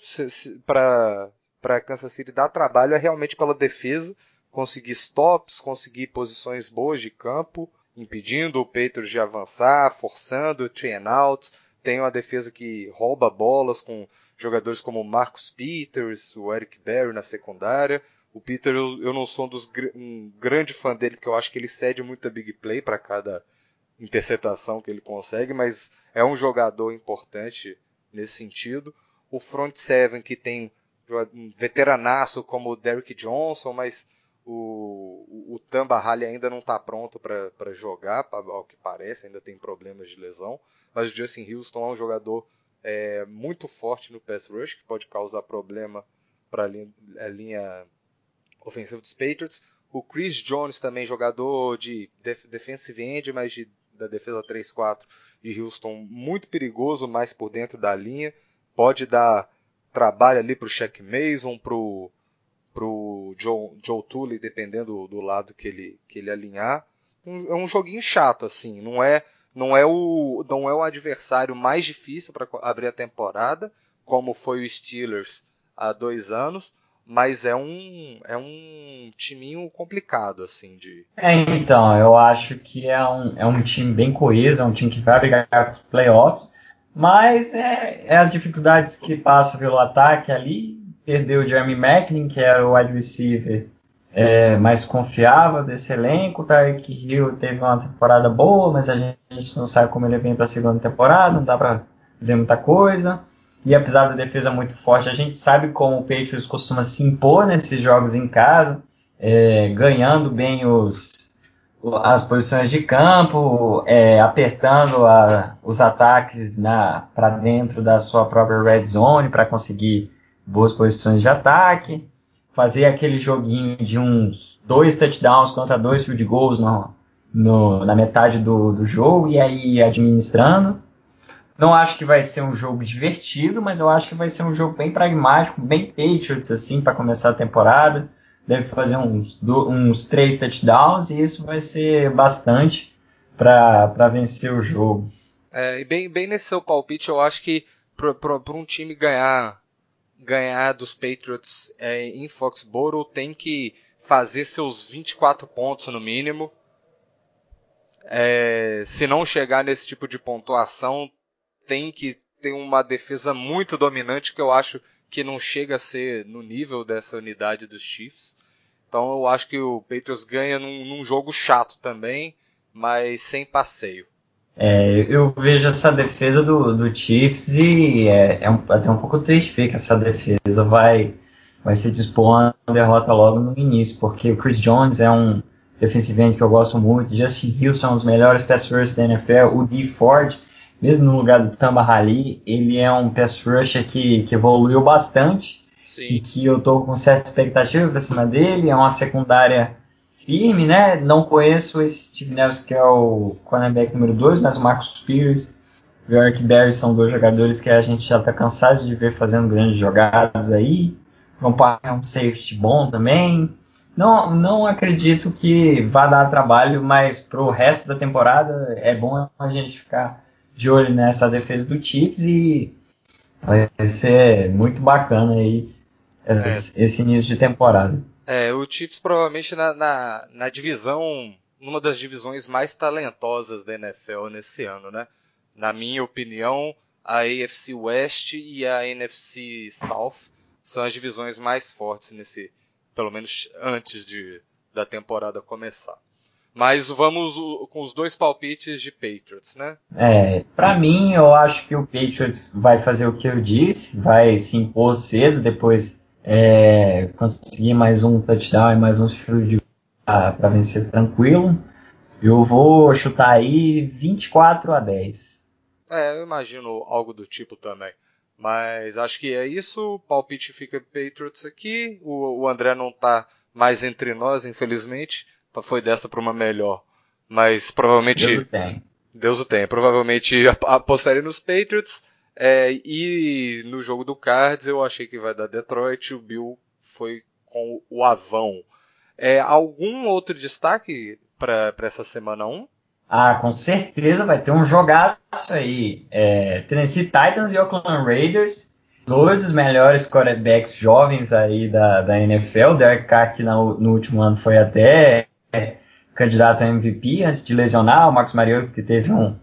para para Kansas City dar trabalho é realmente pela defesa, conseguir stops, conseguir posições boas de campo, impedindo o Patriots de avançar, forçando o three out. Tem uma defesa que rouba bolas com jogadores como Marcus Peters, o Eric Berry na secundária. O Peter, eu não sou um, dos, um grande fã dele, porque eu acho que ele cede muita big play para cada interceptação que ele consegue, mas é um jogador importante nesse sentido. O front seven que tem um veteranaço como o Derrick Johnson, mas o, O, o, Tamba Hali ainda não está pronto para jogar, pra, ao que parece, ainda tem problemas de lesão. Mas o Justin Houston é um jogador é, muito forte no pass rush, que pode causar problema para a linha, a linha ofensiva dos Patriots. O Chris Jones também jogador de def defensive end, mas de, da defesa 3-4 de Houston, muito perigoso, mais por dentro da linha. Pode dar trabalho ali para o Shaq Mason, para o pro Joe, Joe Tully, dependendo do, do, lado que ele, que ele alinhar. Um, é um joguinho chato, assim. Não é, não é, o, não é o adversário mais difícil para abrir a temporada, como foi o Steelers há dois anos, mas é um, é um timinho complicado, assim, de... É, então, eu acho que é um, é um time bem coeso, é um time que vai brigar para os playoffs, mas é, é as dificuldades que passa pelo ataque ali, perdeu o Jeremy Macklin, que era o wide receiver é, mais confiável desse elenco. O Tyreek Hill teve uma temporada boa, mas a gente não sabe como ele vem para a segunda temporada, não dá para dizer muita coisa. E apesar da defesa muito forte, a gente sabe como o Patriots costuma se impor nesses jogos em casa, é, ganhando bem os, as posições de campo, é, apertando a, os ataques para dentro da sua própria red zone para conseguir boas posições de ataque, fazer aquele joguinho de uns dois touchdowns contra dois field goals no, no, na metade do, do jogo e aí administrando. Não acho que vai ser um jogo divertido, mas eu acho que vai ser um jogo bem pragmático, bem Patriots assim para começar a temporada. Deve fazer uns, uns três touchdowns e isso vai ser bastante para vencer o jogo. É, e bem, bem nesse seu palpite, eu acho que para um time ganhar ganhar dos Patriots é, em Foxborough tem que fazer seus 24 pontos no mínimo. É, se não chegar nesse tipo de pontuação, tem que ter uma defesa muito dominante que eu acho que não chega a ser no nível dessa unidade dos Chiefs. Então eu acho que o Patriots ganha num, num jogo chato também, mas sem passeio. É, eu vejo essa defesa do, do Chiefs e é, é um, até um pouco triste ver que essa defesa vai, vai se dispor a derrota logo no início, porque o Chris Jones é um defensive end que eu gosto muito, Justin é um dos melhores pass rushers da NFL, o Dee Ford, mesmo no lugar do Tamba Hali, ele é um pass rusher que, que evoluiu bastante Sim. e que eu estou com certa expectativa para cima dele, é uma secundária firme, né? Não conheço esse Steve Nelson, que é o cornerback número 2, mas o Marcos Pires e o Eric Berry são dois jogadores que a gente já está cansado de ver fazendo grandes jogadas aí. Vão é um safety bom também. Não, não acredito que vá dar trabalho, mas para o resto da temporada é bom a gente ficar de olho nessa defesa do Chiefs e vai ser muito bacana aí é. esse início de temporada. É, o Chiefs provavelmente na, na, na, divisão, numa das divisões mais talentosas da NFL nesse ano, né? Na minha opinião, a AFC West e a NFC South são as divisões mais fortes nesse, pelo menos antes de, da temporada começar. Mas vamos com os dois palpites de Patriots, né? É, para mim eu acho que o Patriots vai fazer o que eu disse, vai se impor cedo, depois é, conseguir mais um touchdown e mais um field para vencer tranquilo. Eu vou chutar aí 24 a 10. É, eu imagino algo do tipo também. Mas acho que é isso. O palpite fica Patriots aqui. O, o André não está mais entre nós, infelizmente. Foi dessa para uma melhor. Mas provavelmente. Deus o tem. Deus o tem. Provavelmente apostaria nos Patriots. É, e no jogo do Cards eu achei que vai dar Detroit, o Bill foi com o Avão. É, algum outro destaque para essa semana 1? Ah, com certeza vai ter um jogaço aí. É, Tennessee Titans e Oakland Raiders, dois dos melhores quarterbacks jovens aí da, da NFL. Derek Carr, que no, no último ano foi até candidato a MVP antes de lesionar. O Marcos Mariota, que teve um,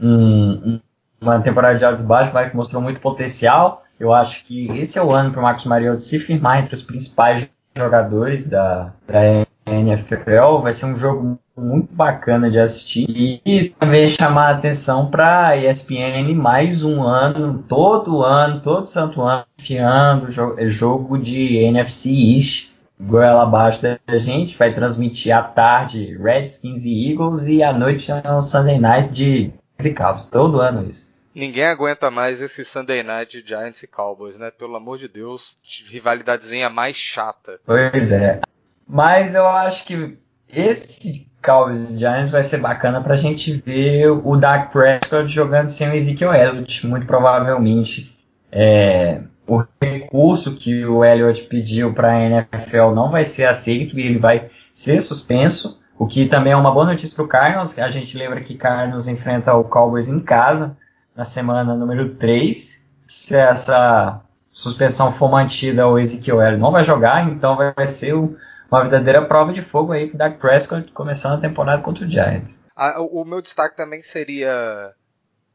um, uma temporada de altos e baixos, mas que mostrou muito potencial. Eu acho que esse é o ano para o Marcos Mariota se firmar entre os principais jogadores da, da NFL. Vai ser um jogo muito bacana de assistir e também chamar a atenção para a ESPN mais um ano, todo ano, todo santo ano, enfiando jogo de NFC East goela abaixo da gente, vai transmitir à tarde Redskins e Eagles e à noite é um Sunday Night de e Cowboys, todo ano isso. Ninguém aguenta mais esse Sunday Night de Giants e Cowboys, né? Pelo amor de Deus, rivalidadezinha mais chata. Pois é. Mas eu acho que esse Cowboys e Giants vai ser bacana pra gente ver o Dak Prescott jogando sem o Ezekiel Elliott, muito provavelmente. É, o recurso que o Elliott pediu para a NFL não vai ser aceito e ele vai ser suspenso, o que também é uma boa notícia para o Cardinals. A gente lembra que Cardinals enfrenta o Cowboys em casa na semana número 3. Se essa suspensão for mantida, o Ezekiel Elliott não vai jogar, então vai ser uma verdadeira prova de fogo aí para o Dak Prescott começando a temporada contra o Giants. Ah, o meu destaque também seria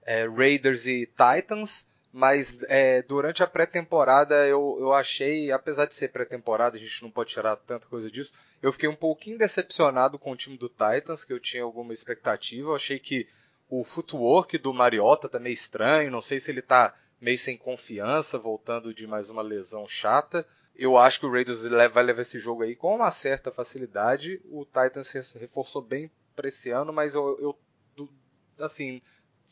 é, Raiders e Titans. Mas é, durante a pré-temporada eu, eu achei, apesar de ser pré-temporada, a gente não pode tirar tanta coisa disso, eu fiquei um pouquinho decepcionado com o time do Titans, que eu tinha alguma expectativa. Eu achei que o footwork do Mariota tá meio estranho, não sei se ele tá meio sem confiança, voltando de mais uma lesão chata. Eu acho que o Raiders vai levar esse jogo aí com uma certa facilidade. O Titans reforçou bem para esse ano, mas eu, eu assim,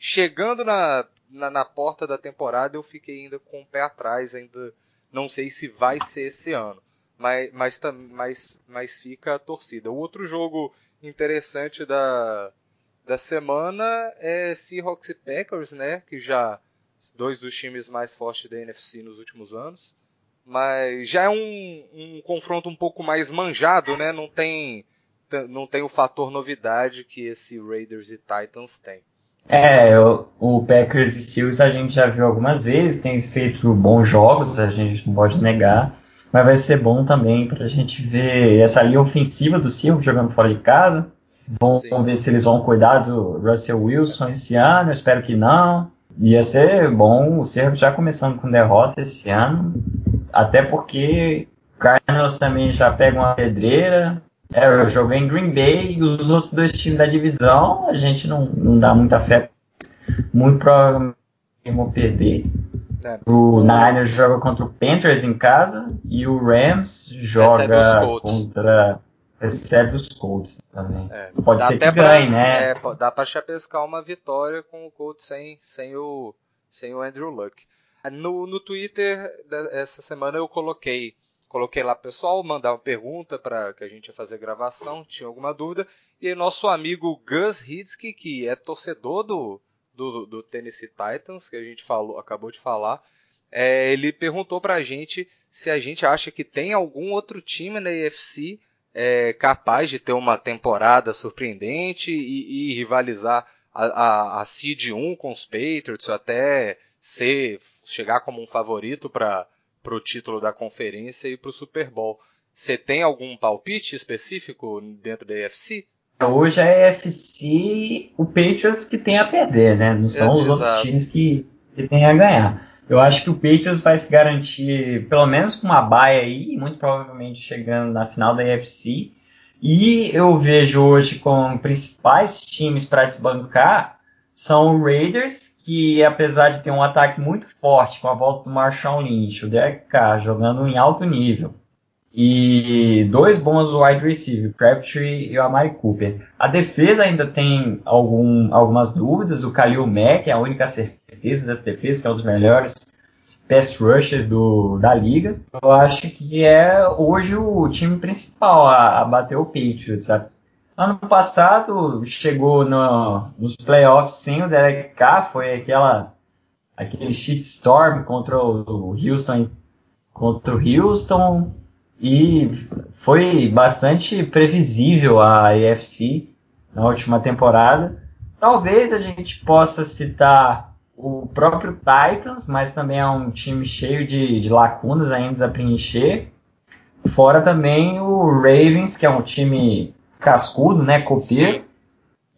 chegando na na, na, porta da temporada eu fiquei ainda com o pé atrás, ainda não sei se vai ser esse ano. Mas, mas, mas, mas fica a torcida. O outro jogo interessante da, da semana é Seahawks e Packers, né? Que já dois dos times mais fortes da NFC nos últimos anos. Mas já é um, um confronto um pouco mais manjado, né? Não tem, não tem o fator novidade que esse Raiders e Titans tem. É, o, Packers e Steelers a gente já viu algumas vezes, tem feito bons jogos, a gente não pode negar, mas vai ser bom também para a gente ver essa linha ofensiva do Seahawks jogando fora de casa. Vamos ver se eles vão cuidar do Russell Wilson esse ano, eu espero que não. Ia ser bom o Seahawks já começando com derrota esse ano, até porque o Cardinals também já pega uma pedreira, é, eu joguei em Green Bay e os outros dois times da divisão a gente não, não dá muita fé. Muito provavelmente vão perder. É. O Niners joga contra o Panthers em casa e o Rams joga contra. Recebe os Colts também. É, Pode ser que ganhe, né? É, dá pra chapescar uma vitória com o Colts sem, sem, o, sem o Andrew Luck. No, no Twitter essa semana eu coloquei coloquei lá pessoal, mandar uma pergunta para que a gente ia fazer gravação, tinha alguma dúvida. E nosso amigo Gus Hidsky, que é torcedor do, do, do Tennessee Titans, que a gente falou, acabou de falar, é, ele perguntou para a gente se a gente acha que tem algum outro time na AFC é, capaz de ter uma temporada surpreendente e, e rivalizar a, a, a Seed 1 com os Patriots, até ser, chegar como um favorito para para o título da conferência e para o Super Bowl. Você tem algum palpite específico dentro da AFC? Hoje a AFC, o Patriots que tem a perder, né? Não são é, os exato. outros times que, que tem a ganhar. Eu acho que o Patriots vai se garantir pelo menos com uma baia aí, muito provavelmente chegando na final da AFC. E eu vejo hoje com principais times para desbancar são o Raiders, que apesar de ter um ataque muito forte com a volta do Marshall Lynch, o Derek Carr jogando em alto nível, e dois bons wide receivers, Crabtree e o Amari Cooper. A defesa ainda tem algum, algumas dúvidas, o Khalil Mack é a única certeza dessa defesa, que é um dos melhores pass rushers do, da liga. Eu acho que é hoje o time principal a, a bater o Patriots, sabe? Ano passado chegou no, nos playoffs sem o Derek Carr, foi aquela aquele shitstorm contra o Houston contra o Houston e foi bastante previsível a AFC na última temporada. Talvez a gente possa citar o próprio Titans, mas também é um time cheio de, de lacunas ainda a preencher. Fora também o Ravens, que é um time cascudo, né, copeiro,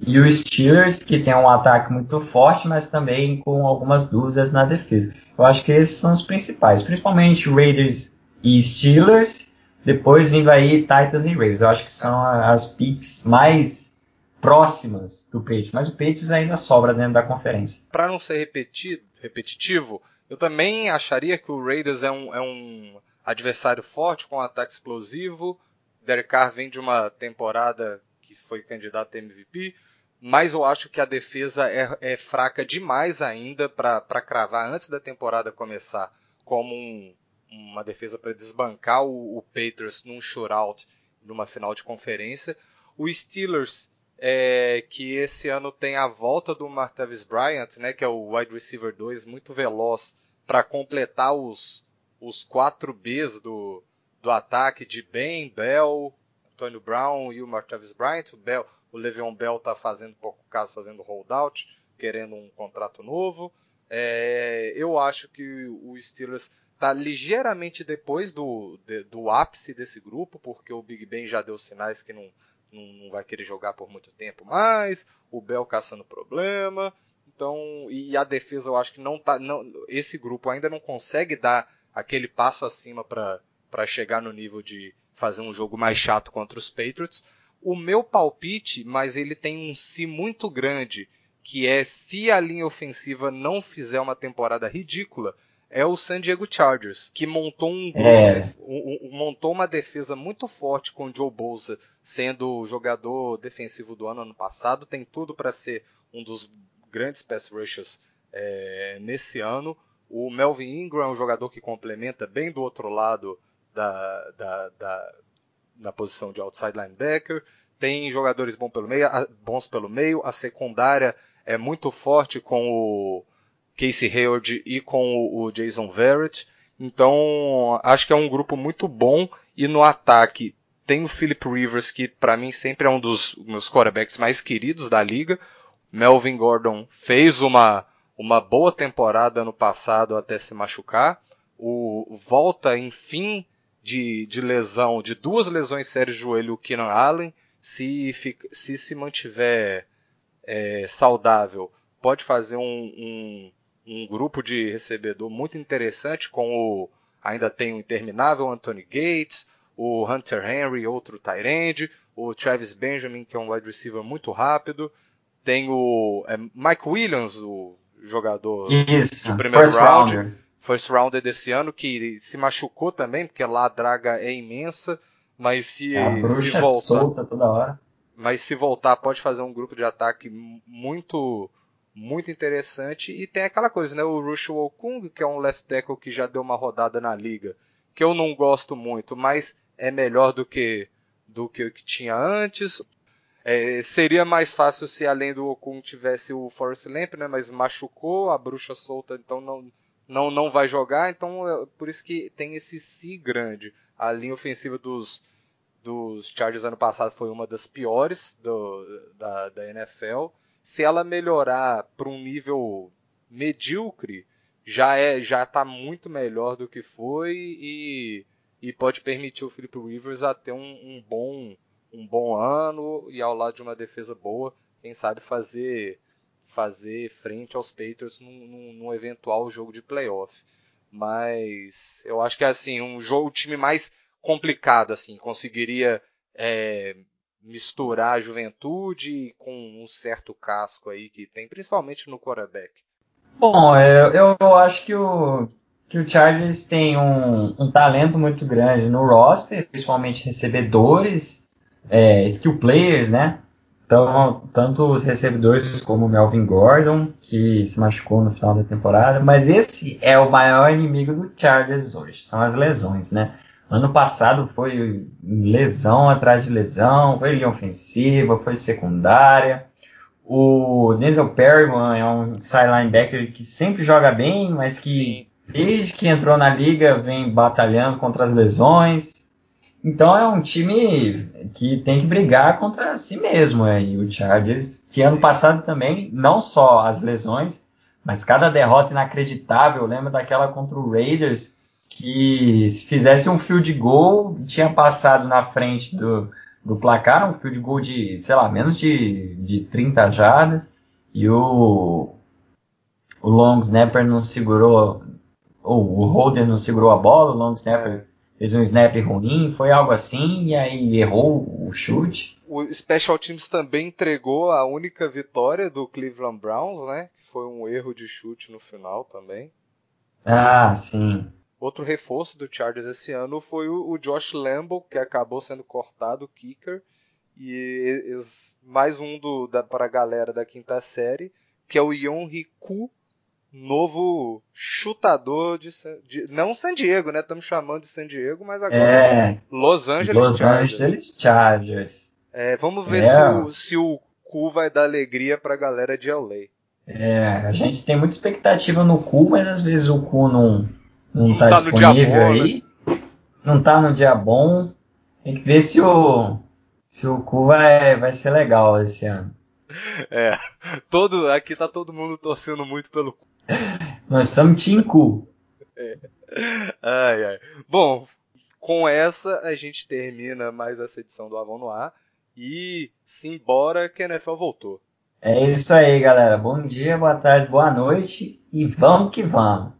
e o Steelers, que tem um ataque muito forte, mas também com algumas dúvidas na defesa. Eu acho que esses são os principais, principalmente Raiders e Steelers, depois vindo aí Titans e Ravens. Eu acho que são as picks mais próximas do Patriots, mas o Patriots ainda sobra dentro da conferência. Para não ser repetido, repetitivo, eu também acharia que o Raiders é um, é um adversário forte com um ataque explosivo. Derek Carr vem de uma temporada que foi candidato a MVP, mas eu acho que a defesa é, é fraca demais ainda para cravar antes da temporada começar como um, uma defesa para desbancar o, o Patriots num shootout numa final de conferência. O Steelers, é, que esse ano tem a volta do Martavis Bryant, né, que é o wide receiver 2, muito veloz, para completar os, os quatro Bs do, do ataque de Ben, Bell, Antonio Brown e o Martavis Bryant. O, Bell, o Le'Veon Bell está fazendo pouco caso, fazendo holdout, querendo um contrato novo. É, eu acho que o Steelers está ligeiramente depois do, de, do ápice desse grupo, porque o Big Ben já deu sinais que não, não, não, vai querer jogar por muito tempo mais, o Bell caçando problema, então e a defesa eu acho que não tá, não, esse grupo ainda não consegue dar aquele passo acima para chegar no nível de fazer um jogo mais chato contra os Patriots. O meu palpite, mas ele tem um si muito grande, que é se a linha ofensiva não fizer uma temporada ridícula, é o San Diego Chargers, que montou um, é. um, um, montou uma defesa muito forte com o Joe Bolsa sendo o jogador defensivo do ano ano passado, tem tudo para ser um dos grandes pass rushers é, nesse ano. O Melvin Ingram é um jogador que complementa bem do outro lado da, da, da, da posição de outside linebacker. Tem jogadores bons pelo meio, bons pelo meio. A secundária é muito forte com o Casey Hayward e com o Jason Verrett. Então, acho que é um grupo muito bom. E no ataque tem o Philip Rivers, que para mim sempre é um dos meus quarterbacks mais queridos da liga. Melvin Gordon fez uma, uma boa temporada no passado até se machucar. O volta, enfim, de, de lesão, de duas lesões sérias de joelho, o Keenan Allen. Se, se se mantiver é, saudável, pode fazer um, um um grupo de recebedor muito interessante, com o ainda tem o interminável Anthony Gates, o Hunter Henry, outro tight o Travis Benjamin, que é um wide receiver muito rápido, tem o é, Mike Williams, o jogador Isso, de primeiro round, rounder. First rounder desse ano, que se machucou também, porque lá a draga é imensa, mas se, a se voltar, solta toda hora. mas se voltar pode fazer um grupo de ataque muito muito interessante. E tem aquela coisa, né? O Russell Okung, que é um left tackle que já deu uma rodada na liga, que eu não gosto muito, mas é melhor do que do que o que tinha antes. É, seria mais fácil se além do Okung tivesse o Forrest Lamp, né? Mas machucou, a bruxa solta, então não não não vai jogar. Então é por isso que tem esse si grande. A linha ofensiva dos dos Chargers ano passado foi uma das piores do, da, da NFL se ela melhorar para um nível medíocre, já é já está muito melhor do que foi e, e pode permitir o Philip Rivers a ter um, um, bom um bom ano e ao lado de uma defesa boa, quem sabe fazer fazer frente aos Patriots num, num, num eventual jogo de playoff. Mas eu acho que assim um jogo, time mais complicado assim conseguiria é, misturar a juventude com um certo casco aí que tem, principalmente no quarterback? Bom, eu, eu acho que o, que o Chargers tem um, um talento muito grande no roster, principalmente recebedores, é, skill players, né? Então, tanto os recebedores como o Melvin Gordon, que se machucou no final da temporada, mas esse é o maior inimigo do Chargers hoje, são as lesões, né? Ano passado foi lesão atrás de lesão, foi linha ofensiva, foi secundária. O Denzel Perryman é um side linebacker que sempre joga bem, mas que Sim. desde que entrou na liga vem batalhando contra as lesões. Então é um time que tem que brigar contra si mesmo. É. E o Chargers, que ano passado também, não só as lesões, mas cada derrota inacreditável. Lembra daquela contra o Raiders, que se fizesse um field goal, tinha passado na frente do, do placar, um field goal de, sei lá, menos de, de 30 jardas, e o, o long snapper não segurou, ou o holder não segurou a bola, o long snapper é. Fez um snap ruim, foi algo assim, e aí errou o chute. O Special Teams também entregou a única vitória do Cleveland Browns, né? Que foi um erro de chute no final também. Ah, sim. outro reforço do Chargers esse ano foi o, Josh Lambo, que acabou sendo cortado, o kicker, e mais um do, da, para a galera da quinta série, que é o Yonri Ku, novo chutador de, de, não San Diego, né? Estamos chamando de San Diego, mas agora é, Los Angeles Los Chargers. Angeles Chargers. É, vamos ver É. se, o, se o Ku vai dar alegria pra galera de LA. É, a gente tem muita expectativa no cu, mas às vezes o cu não, não, Não tá, tá disponível bom, né? aí. Não tá no dia bom. Tem que ver se o, se o cu vai, vai ser legal esse ano. É, [LAUGHS] todo, aqui tá todo mundo torcendo muito pelo Ku. Nós somos Team Cu. Ai, ai. Bom, com essa a gente termina mais essa edição do Avon no Ar. E simbora que a NFL voltou. É isso aí, galera. Bom dia, boa tarde, boa noite e vamos que vamos.